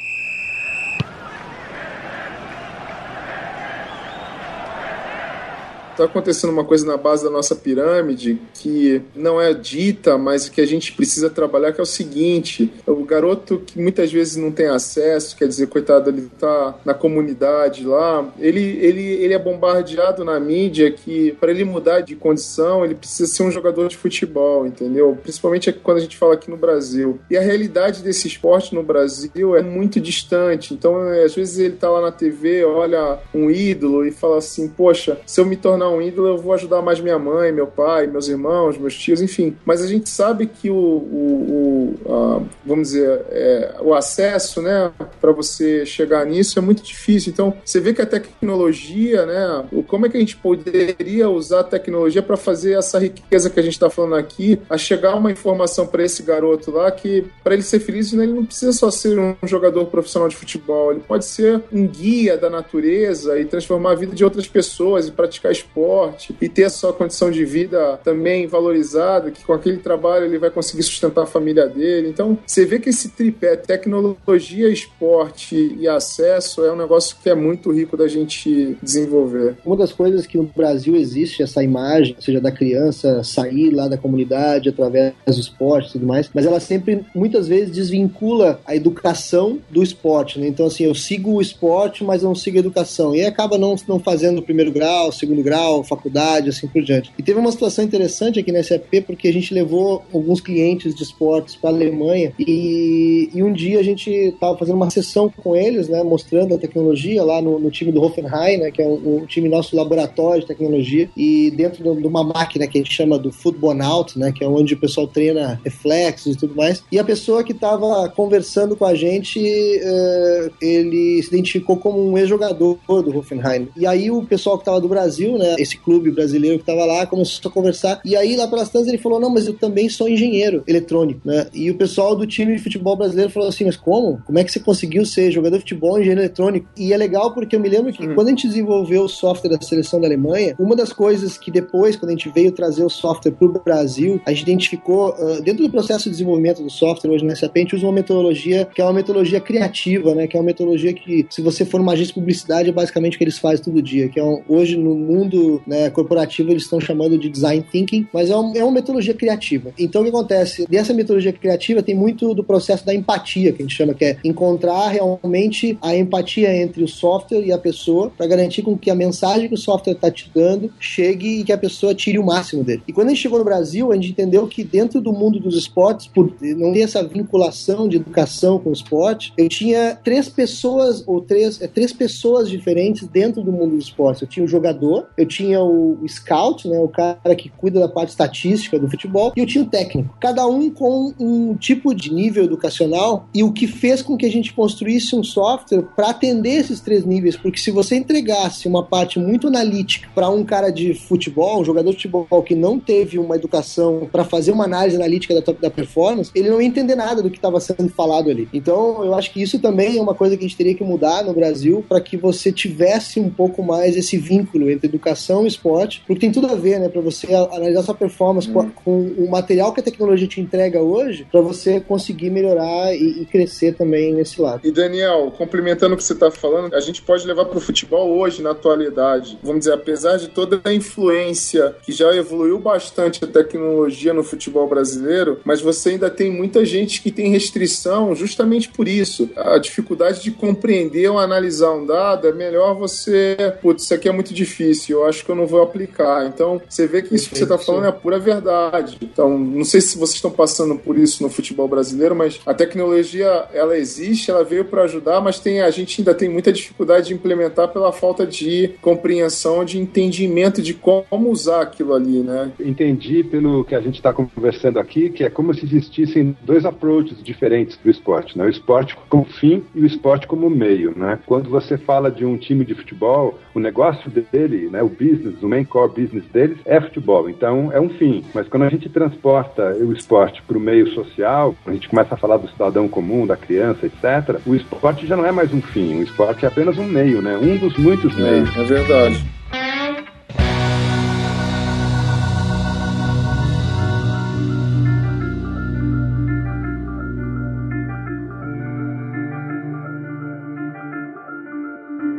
Está acontecendo uma coisa na base da nossa pirâmide que não é dita, mas que a gente precisa trabalhar, que é o seguinte: o garoto que muitas vezes não tem acesso, quer dizer, coitado, ele está na comunidade lá, ele, ele, ele é bombardeado na mídia que para ele mudar de condição, ele precisa ser um jogador de futebol, entendeu? Principalmente quando a gente fala aqui no Brasil. E a realidade desse esporte no Brasil é muito distante. Então, às vezes ele está lá na TV, olha um ídolo e fala assim: Poxa, se eu me tornar um ídolo, eu vou ajudar mais minha mãe, meu pai, meus irmãos, meus tios, enfim. Mas a gente sabe que o, o, o a, vamos dizer, é, o acesso, né, para você chegar nisso é muito difícil. Então, você vê que a tecnologia, né, como é que a gente poderia usar a tecnologia para fazer essa riqueza que a gente está falando aqui, a chegar uma informação para esse garoto lá que, para ele ser feliz, né, ele não precisa só ser um jogador profissional de futebol, ele pode ser um guia da natureza e transformar a vida de outras pessoas e praticar esporte esporte e ter a sua condição de vida também valorizada, que com aquele trabalho ele vai conseguir sustentar a família dele. Então, você vê que esse tripé, tecnologia, esporte e acesso é um negócio que é muito rico da gente desenvolver. Uma das coisas que no Brasil existe essa imagem, ou seja, da criança sair lá da comunidade através do esporte e tudo mais, mas ela sempre, muitas vezes, desvincula a educação do esporte, né? Então, assim, eu sigo o esporte, mas não sigo a educação. E acaba não, não fazendo o primeiro grau, segundo grau, faculdade, assim por diante. E teve uma situação interessante aqui na SAP, porque a gente levou alguns clientes de esportes para a Alemanha e, e, um dia a gente estava fazendo uma sessão com eles, né, mostrando a tecnologia lá no, no time do Hoffenheim, né, que é um, time nosso laboratório de tecnologia, e dentro de uma máquina que a gente chama do Football Out, né, que é onde o pessoal treina reflexos e tudo mais. E a pessoa que estava conversando com a gente, uh, ele se identificou como um ex-jogador do Hoffenheim. E aí o pessoal que estava do Brasil, né, esse clube brasileiro que estava lá, começou a conversar. E aí lá pelas tantas ele falou: Não, mas eu também sou engenheiro eletrônico, né? E o pessoal do time de futebol brasileiro falou assim: Mas como? Como é que você conseguiu ser jogador de futebol, engenheiro eletrônico? E é legal porque eu me lembro que hum. quando a gente desenvolveu o software da seleção da Alemanha, uma das coisas que depois, quando a gente veio trazer o software para o Brasil, a gente identificou, uh, dentro do processo de desenvolvimento do software hoje na SAP, a gente usa uma metodologia que é uma metodologia criativa, né? Que é uma metodologia que, se você for uma agência de publicidade, é basicamente o que eles fazem todo dia, que é um, hoje no mundo né, corporativo eles estão chamando de design thinking, mas é, um, é uma metodologia criativa. Então o que acontece? Dessa metodologia criativa tem muito do processo da empatia, que a gente chama, que é encontrar realmente a empatia entre o software e a pessoa para garantir com que a mensagem que o software está te dando chegue e que a pessoa tire o máximo dele. E quando a gente chegou no Brasil, a gente entendeu que dentro do mundo dos esportes, por não ter essa vinculação de educação com o esporte, eu tinha três pessoas ou três, é, três pessoas diferentes dentro do mundo do esporte. Eu tinha o jogador, eu tinha o scout, né, o cara que cuida da parte estatística do futebol, e eu tinha o técnico. Cada um com um tipo de nível educacional e o que fez com que a gente construísse um software para atender esses três níveis, porque se você entregasse uma parte muito analítica para um cara de futebol, um jogador de futebol que não teve uma educação para fazer uma análise analítica da, da performance, ele não ia entender nada do que estava sendo falado ali. Então, eu acho que isso também é uma coisa que a gente teria que mudar no Brasil para que você tivesse um pouco mais esse vínculo entre educação e esporte, porque tem tudo a ver, né, para você analisar sua performance com, com, o material que a tecnologia te entrega hoje, para você conseguir melhorar e, e, crescer também nesse lado. E Daniel, complementando o que você está falando, a gente pode levar para o futebol hoje, na atualidade. Vamos dizer, apesar de toda a influência que já evoluiu bastante a tecnologia no futebol brasileiro, mas você ainda tem muita gente que tem restrição justamente por isso. A dificuldade de compreender ou analisar um dado é melhor você. Putz, isso aqui é muito difícil, eu acho que eu não vou aplicar. Então, você vê que isso que você está falando é a pura verdade. Então, não sei se vocês estão passando por isso no futebol brasileiro, mas a tecnologia, ela existe, ela veio para ajudar, mas tem, a gente ainda tem muita dificuldade de implementar pela falta de compreensão, de entendimento de como usar aquilo ali, né? Entendi pelo que a gente está conversando aqui, que é como se existissem dois approaches diferentes do esporte, né? O esporte como fim e o esporte como meio, né? Quando você fala de um time de futebol, o negócio dele, né, o business, o main core business deles é futebol. Então é um fim. Mas quando a gente transporta o esporte para o meio social, a gente começa a falar do cidadão comum, da criança, etc. O esporte já não é mais um fim. O esporte é apenas um meio, né? Um dos muitos meios. É, é verdade.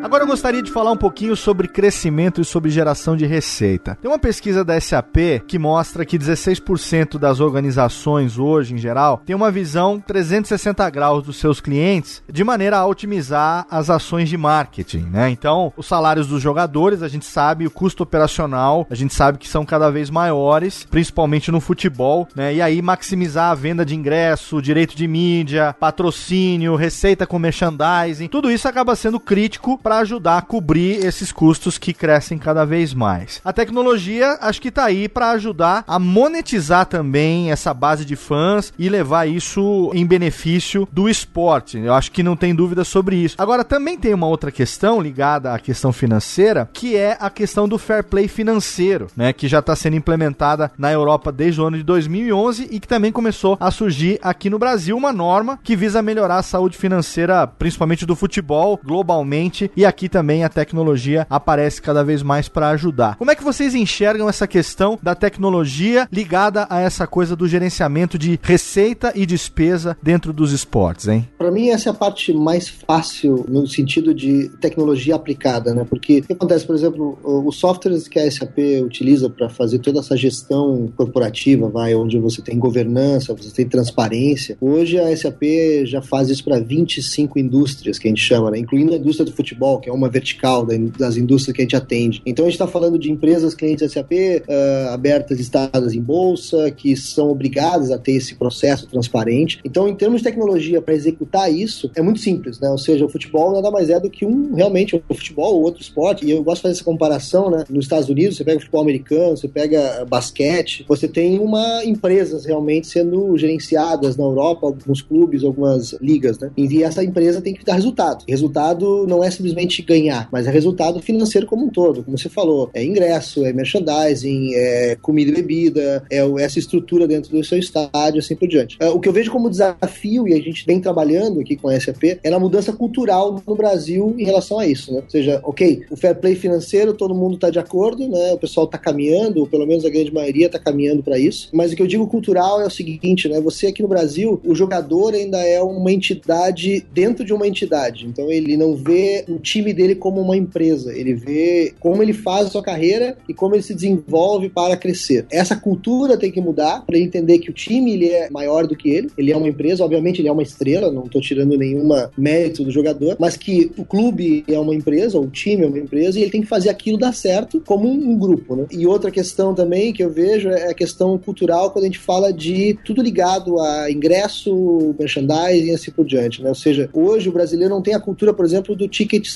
Agora eu gostaria de falar um pouquinho sobre crescimento e sobre geração de receita. Tem uma pesquisa da SAP que mostra que 16% das organizações hoje, em geral, tem uma visão 360 graus dos seus clientes de maneira a otimizar as ações de marketing, né? Então, os salários dos jogadores, a gente sabe, o custo operacional, a gente sabe que são cada vez maiores, principalmente no futebol, né? E aí maximizar a venda de ingresso, direito de mídia, patrocínio, receita com merchandising, tudo isso acaba sendo crítico para para ajudar a cobrir esses custos que crescem cada vez mais. A tecnologia acho que está aí para ajudar a monetizar também essa base de fãs e levar isso em benefício do esporte. Eu acho que não tem dúvida sobre isso. Agora também tem uma outra questão ligada à questão financeira, que é a questão do fair play financeiro, né, que já está sendo implementada na Europa desde o ano de 2011 e que também começou a surgir aqui no Brasil uma norma que visa melhorar a saúde financeira, principalmente do futebol globalmente e e aqui também a tecnologia aparece cada vez mais para ajudar. Como é que vocês enxergam essa questão da tecnologia ligada a essa coisa do gerenciamento de receita e despesa dentro dos esportes, hein? Para mim essa é a parte mais fácil no sentido de tecnologia aplicada, né? Porque o que acontece, por exemplo, os softwares que a SAP utiliza para fazer toda essa gestão corporativa, vai, onde você tem governança, você tem transparência. Hoje a SAP já faz isso para 25 indústrias que a gente chama, né? incluindo a indústria do futebol, que é uma vertical das indústrias que a gente atende. Então a gente está falando de empresas clientes SAP uh, abertas, listadas em bolsa, que são obrigadas a ter esse processo transparente. Então, em termos de tecnologia para executar isso, é muito simples, né? Ou seja, o futebol nada mais é do que um realmente o futebol ou outro esporte. E eu gosto de fazer essa comparação, né? Nos Estados Unidos, você pega futebol americano, você pega basquete, você tem uma empresas realmente sendo gerenciadas na Europa, alguns clubes, algumas ligas, né? E essa empresa tem que dar resultado. Resultado não é simplesmente ganhar, mas é resultado financeiro como um todo, como você falou. É ingresso, é merchandising, é comida e bebida, é essa estrutura dentro do seu estádio, assim por diante. É, o que eu vejo como desafio, e a gente vem trabalhando aqui com a SAP, é na mudança cultural no Brasil em relação a isso, né? Ou seja, ok, o fair play financeiro, todo mundo está de acordo, né? O pessoal está caminhando, ou pelo menos a grande maioria está caminhando para isso. Mas o que eu digo cultural é o seguinte, né? Você aqui no Brasil, o jogador ainda é uma entidade dentro de uma entidade. Então ele não vê o time dele como uma empresa, ele vê como ele faz a sua carreira e como ele se desenvolve para crescer. Essa cultura tem que mudar para ele entender que o time ele é maior do que ele, ele é uma empresa, obviamente ele é uma estrela, não estou tirando nenhuma mérito do jogador, mas que o clube é uma empresa, ou o time é uma empresa e ele tem que fazer aquilo dar certo como um, grupo, né? E outra questão também que eu vejo é a questão cultural quando a gente fala de tudo ligado a ingresso, merchandising e assim por diante, né? Ou seja, hoje o brasileiro não tem a cultura, por exemplo, do ticket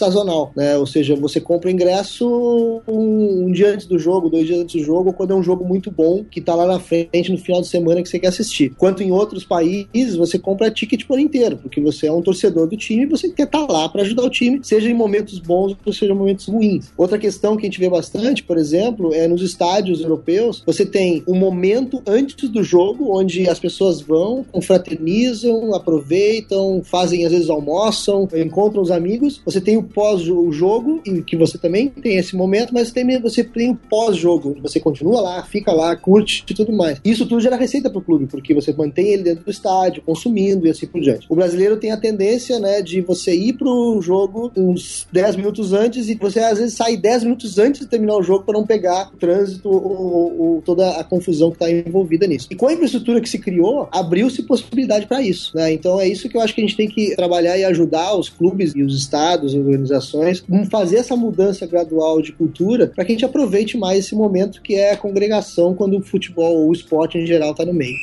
né? Ou seja, você compra ingresso um, um dia antes do jogo, dois dias antes do jogo, quando é um jogo muito bom que tá lá na frente no final de semana que você quer assistir. Quanto em outros países, você compra ticket por inteiro, porque você é um torcedor do time e você quer estar tá lá para ajudar o time, seja em momentos bons ou seja em momentos ruins. Outra questão que a gente vê bastante, por exemplo, é nos estádios europeus, você tem um momento antes do jogo onde as pessoas vão, confraternizam, aproveitam, fazem às vezes almoçam, encontram os amigos. Você tem o pós-jogo, e que você também tem esse momento, mas também você tem o pós-jogo, você continua lá, fica lá, curte e tudo mais. Isso tudo gera receita para o clube, porque você mantém ele dentro do estádio, consumindo e assim por diante. O brasileiro tem a tendência, né, de você ir pro jogo uns 10 minutos antes e você às vezes sai 10 minutos antes de terminar o jogo para não pegar o trânsito ou, ou, toda a confusão que está envolvida nisso. E com a infraestrutura que se criou, abriu-se possibilidade para isso. Né? Então é isso que eu acho que a gente tem que trabalhar e ajudar os clubes e os estados, as organizações, fazer essa mudança gradual de cultura para que a gente aproveite mais esse momento que é a congregação quando o futebol ou o esporte em geral está no meio.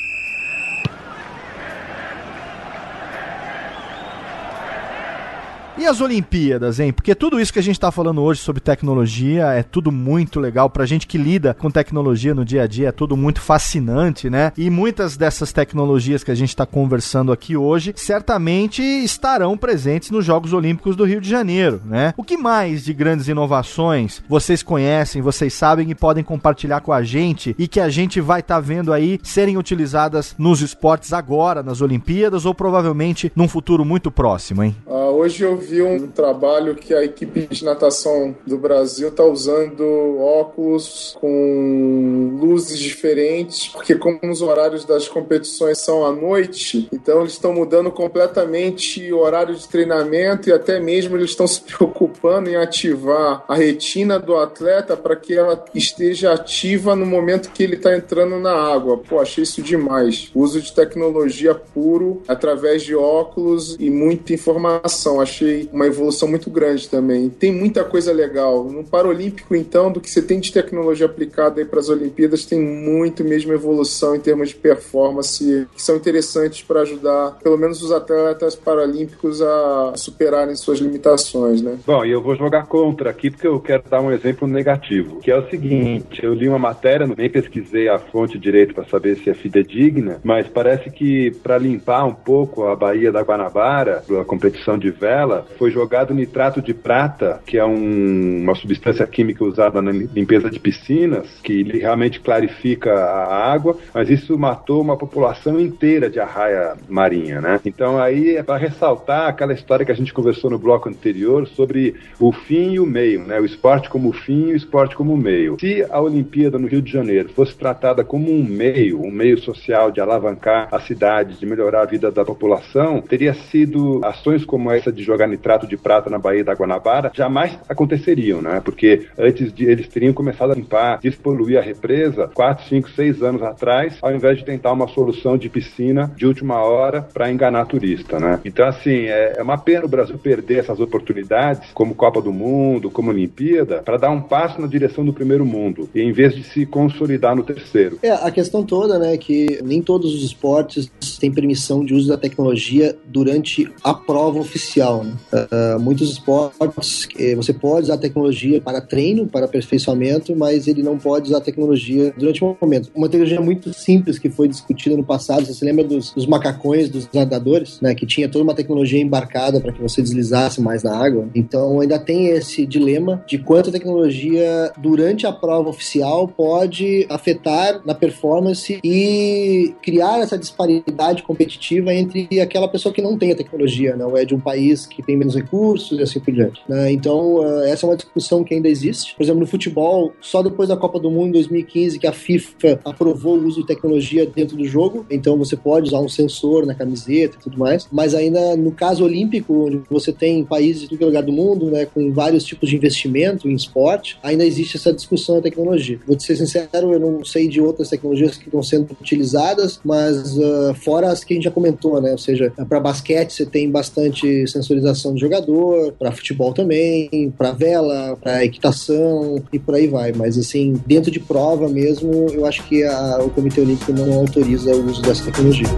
E as Olimpíadas, hein? Porque tudo isso que a gente está falando hoje sobre tecnologia é tudo muito legal. Pra gente que lida com tecnologia no dia a dia, é tudo muito fascinante, né? E muitas dessas tecnologias que a gente está conversando aqui hoje certamente estarão presentes nos Jogos Olímpicos do Rio de Janeiro, né? O que mais de grandes inovações vocês conhecem, vocês sabem e podem compartilhar com a gente e que a gente vai estar tá vendo aí serem utilizadas nos esportes agora, nas Olimpíadas ou provavelmente num futuro muito próximo, hein? Uh, hoje eu vi um trabalho que a equipe de natação do Brasil está usando óculos com luzes diferentes, porque como os horários das competições são à noite, então eles estão mudando completamente o horário de treinamento e até mesmo eles estão se preocupando em ativar a retina do atleta para que ela esteja ativa no momento que ele está entrando na água. Pô, achei isso demais. uso de tecnologia puro através de óculos e muita informação. Achei uma evolução muito grande também. Tem muita coisa legal. No Paralímpico, então, do que você tem de tecnologia aplicada para as Olimpíadas, tem muito mesmo evolução em termos de performance que são interessantes para ajudar, pelo menos, os atletas paralímpicos a superarem suas limitações, né? Bom, e eu vou jogar contra aqui porque eu quero dar um exemplo negativo, que é o seguinte: eu li uma matéria, nem pesquisei a fonte direito para saber se é fidedigna, mas parece que para limpar um pouco a Baía da Guanabara, a competição de vela, foi jogado nitrato de prata, que é um, uma substância química usada na limpeza de piscinas, que realmente clarifica a água, mas isso matou uma população inteira de arraia marinha, né? Então aí é para ressaltar aquela história que a gente conversou no bloco anterior sobre o fim e o meio, né? O esporte como fim e o esporte como meio. Se a Olimpíada no Rio de Janeiro fosse tratada como um meio, um meio social de alavancar a cidade, de melhorar a vida da população, teria sido ações como essa de jogar nitrato de prata na Baía da Guanabara jamais aconteceriam, né? Porque antes de eles teriam começado a limpar, despoluir a represa 4, 5, 6 anos atrás, ao invés de tentar uma solução de piscina de última hora para enganar turista, né? Então, assim, é, é uma pena o Brasil perder essas oportunidades, como Copa do Mundo, como Olimpíada, para dar um passo na direção do primeiro mundo, em vez de se consolidar no terceiro. É, a questão toda, né, que nem todos os esportes têm permissão de uso da tecnologia durante a prova oficial. Né? Uh, muitos esportes, eh, você pode usar tecnologia para treino, para aperfeiçoamento, mas ele não pode usar tecnologia durante um momento. Uma tecnologia muito simples que foi discutida no passado, você se lembra dos, dos macacões, dos nadadores, né, que tinha toda uma tecnologia embarcada para que você deslizasse mais na água. Então ainda tem esse dilema de quanto a tecnologia durante a prova oficial pode afetar na performance e criar essa disparidade competitiva entre aquela pessoa que não tem a tecnologia, né, ou é de um país que tem menos recursos e assim por diante. Né? Então eh, essa é uma discussão que ainda existe. Por exemplo, no futebol, só depois da Copa do Mundo em 2015 que a FIFA aprovou o uso de tecnologia dentro do jogo, então você pode usar um sensor na camiseta e tudo mais, mas ainda no caso olímpico, onde você tem países de todo lugar do mundo, né, com vários tipos de investimento em esporte, ainda existe essa discussão da tecnologia. Vou te ser sincero, eu não sei de outras tecnologias que estão sendo utilizadas, mas uh, fora as que a gente já comentou, né, ou seja, para basquete você tem bastante sensorização de jogador, para futebol também, para vela, para equitação e por aí vai. Mas assim, dentro de prova mesmo, eu acho que a, o Comitê Olímpico não autoriza o uso dessa tecnologia.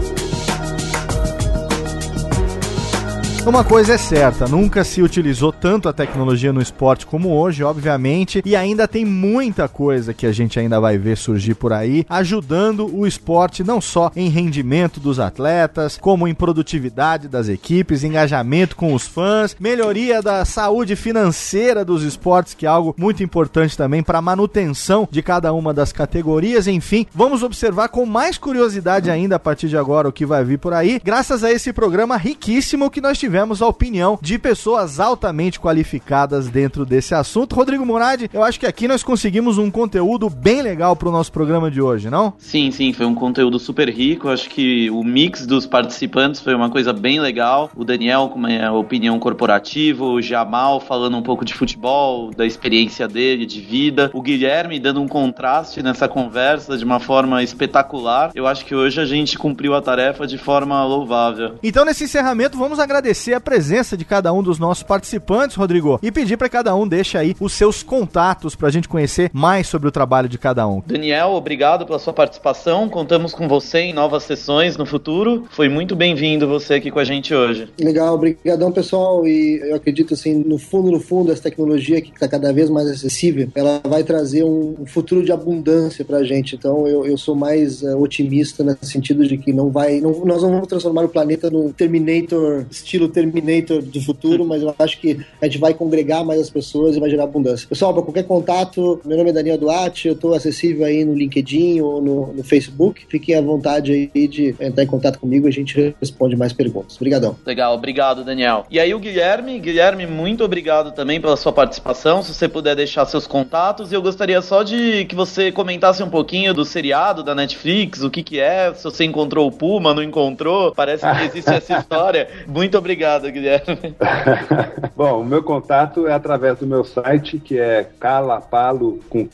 Uma coisa é certa, nunca se utilizou tanto a tecnologia no esporte como hoje, obviamente, e ainda tem muita coisa que a gente ainda vai ver surgir por aí, ajudando o esporte não só em rendimento dos atletas, como em produtividade das equipes, engajamento com os fãs, melhoria da saúde financeira dos esportes, que é algo muito importante também para a manutenção de cada uma das categorias, enfim, vamos observar com mais curiosidade ainda a partir de agora o que vai vir por aí, graças a esse programa riquíssimo que nós tivemos tivemos a opinião de pessoas altamente qualificadas dentro desse assunto. Rodrigo Murad, eu acho que aqui nós conseguimos um conteúdo bem legal para o nosso programa de hoje, não? Sim, sim, foi um conteúdo super rico. Acho que o mix dos participantes foi uma coisa bem legal. O Daniel com uma opinião corporativa, o Jamal falando um pouco de futebol, da experiência dele, de vida, o Guilherme dando um contraste nessa conversa de uma forma espetacular. Eu acho que hoje a gente cumpriu a tarefa de forma louvável. Então, nesse encerramento, vamos agradecer agradecer a presença de cada um dos nossos participantes, Rodrigo, e pedir para cada um deixe aí os seus contatos para a gente conhecer mais sobre o trabalho de cada um. Daniel, obrigado pela sua participação. Contamos com você em novas sessões no futuro. Foi muito bem-vindo você aqui com a gente hoje. Legal, obrigadão pessoal. E eu acredito assim, no fundo, no fundo, essa tecnologia que está cada vez mais acessível, ela vai trazer um futuro de abundância para a gente. Então eu, eu sou mais uh, otimista no sentido de que não vai, não, nós não vamos transformar o planeta num Terminator estilo Terminator do futuro, mas eu acho que a gente vai congregar mais as pessoas e vai gerar abundância. Pessoal, para qualquer contato, meu nome é Daniel Duarte, eu estou acessível aí no LinkedIn ou no, no, Facebook. Fiquem à vontade aí de entrar em contato comigo e a gente responde mais perguntas. Obrigadão. Legal, obrigado, Daniel. E aí o Guilherme, Guilherme, muito obrigado também pela sua participação. Se você puder deixar seus contatos, e eu gostaria só de que você comentasse um pouquinho do seriado da Netflix, o que que é, se você encontrou o Puma, não encontrou, parece que existe essa <laughs> história. Muito obrigado Obrigado, Guilherme. <laughs> Bom, o meu contato é através do meu site, que é calapalo.com.br,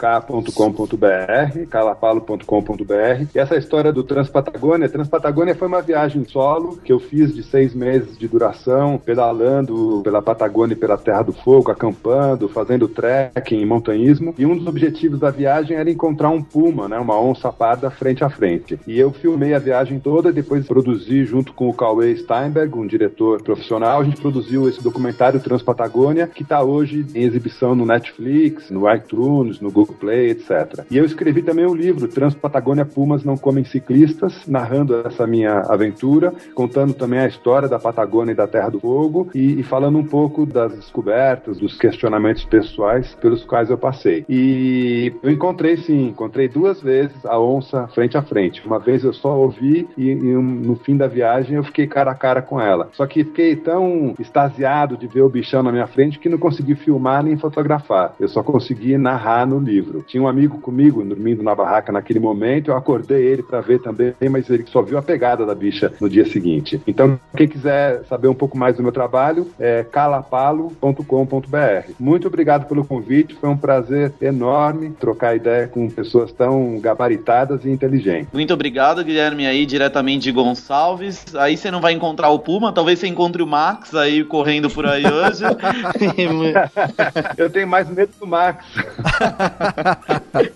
calapalo.com.br. E essa história do Transpatagônia, Transpatagônia foi uma viagem solo que eu fiz de seis meses de duração, pedalando pela Patagônia e pela Terra do Fogo, acampando, fazendo trekking, montanhismo. E um dos objetivos da viagem era encontrar um puma, né, uma onça parda frente a frente. E eu filmei a viagem toda, depois produzi junto com o Cauê Steinberg, um diretor profissional, a gente produziu esse documentário Transpatagônia, que está hoje em exibição no Netflix, no iTunes, no Google Play, etc. E eu escrevi também um livro, Transpatagônia Pumas Não Comem Ciclistas, narrando essa minha aventura, contando também a história da Patagônia e da Terra do Fogo e, e falando um pouco das descobertas, dos questionamentos pessoais pelos quais eu passei. E eu encontrei sim, encontrei duas vezes a onça frente a frente. Uma vez eu só ouvi e, e no fim da viagem eu fiquei cara a cara com ela. Só que fiquei tão extasiado de ver o bichão na minha frente que não consegui filmar nem fotografar. Eu só consegui narrar no livro. Tinha um amigo comigo dormindo na barraca naquele momento, eu acordei ele para ver também, mas ele só viu a pegada da bicha no dia seguinte. Então, quem quiser saber um pouco mais do meu trabalho, é calapalo.com.br. Muito obrigado pelo convite, foi um prazer enorme trocar ideia com pessoas tão gabaritadas e inteligentes. Muito obrigado, Guilherme, aí diretamente de Gonçalves. Aí você não vai encontrar o Puma, talvez você encontre o Max aí correndo por aí hoje. <laughs> Eu tenho mais medo do Max.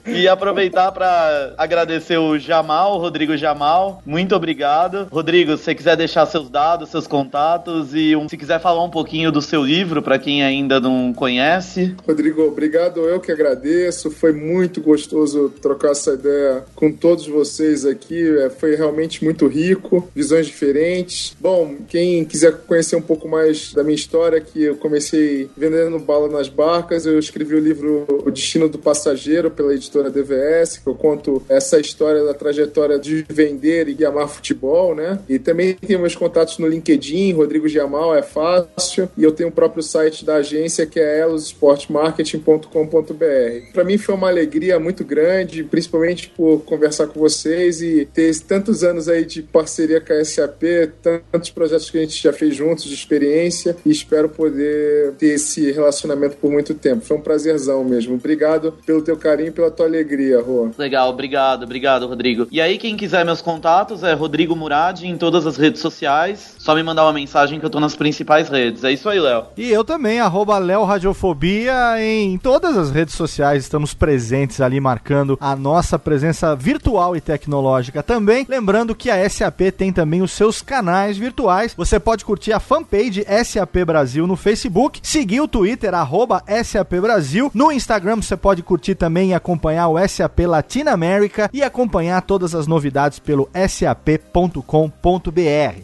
e aproveitar para agradecer o Jamal, o Rodrigo Jamal. Muito obrigado. Rodrigo, se você quiser deixar seus dados, seus contatos e um, se quiser falar um pouquinho do seu livro para quem ainda não conhece. Rodrigo, obrigado. Eu que agradeço. Foi muito gostoso trocar essa ideia com todos vocês aqui. É, foi realmente muito rico, visões diferentes. Bom, quem quiser conhecer um pouco mais da minha história, que eu comecei vendendo bala nas barcas, eu escrevi o livro O Destino do Passageiro pela editora DVS, que eu conto essa história da trajetória de vender e amar futebol, né? E também tenho meus contatos no LinkedIn, Rodrigo Giamal, é fácil. E eu tenho o próprio site da agência que é elosportmarketing.com.br. Para mim foi uma alegria muito grande, principalmente por conversar com vocês e ter tantos anos aí de parceria com a SAP, tantos projetos que a gente já fez juntos de experiência e espero poder ter esse relacionamento por muito tempo. Foi um prazerzão mesmo. Obrigado pelo teu carinho e pela tua alegria, Rô. Legal, obrigado, obrigado, Rodrigo. E aí, quem quiser meus contatos é Rodrigo Murad em todas as redes sociais. Só me mandar uma mensagem que eu tô nas principais redes. É isso aí, Léo. E eu também, arroba Léo Radiofobia em todas as redes sociais. Estamos presentes ali, marcando a nossa presença virtual e tecnológica também. Lembrando que a SAP tem também os seus canais virtuais. Você pode curtir a fanpage SAP Brasil no Facebook, seguir o Twitter, arroba SAP Brasil. No Instagram você pode curtir também e acompanhar o SAP Latina América e acompanhar todas as novidades pelo sap.com.br.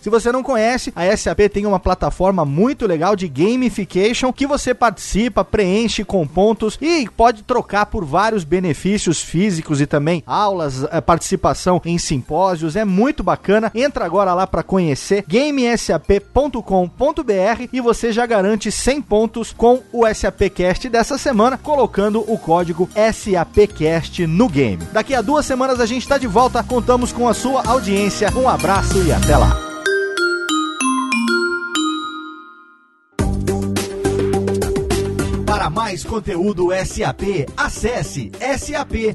Se você não conhece, a SAP tem uma plataforma muito legal de gamification que você participa, preenche com pontos e pode trocar por vários benefícios físicos e também aulas, eh, participação em simpósios. É muito bacana. Entra agora lá para conhecer gamesap.com.br e você já garante 100 pontos com o SAPcast dessa semana, colocando o código SAPcast no game. Daqui a duas semanas a gente está de volta. Contamos com a sua audiência. Um abraço e até lá. Para mais conteúdo SAP, acesse sap.com.br.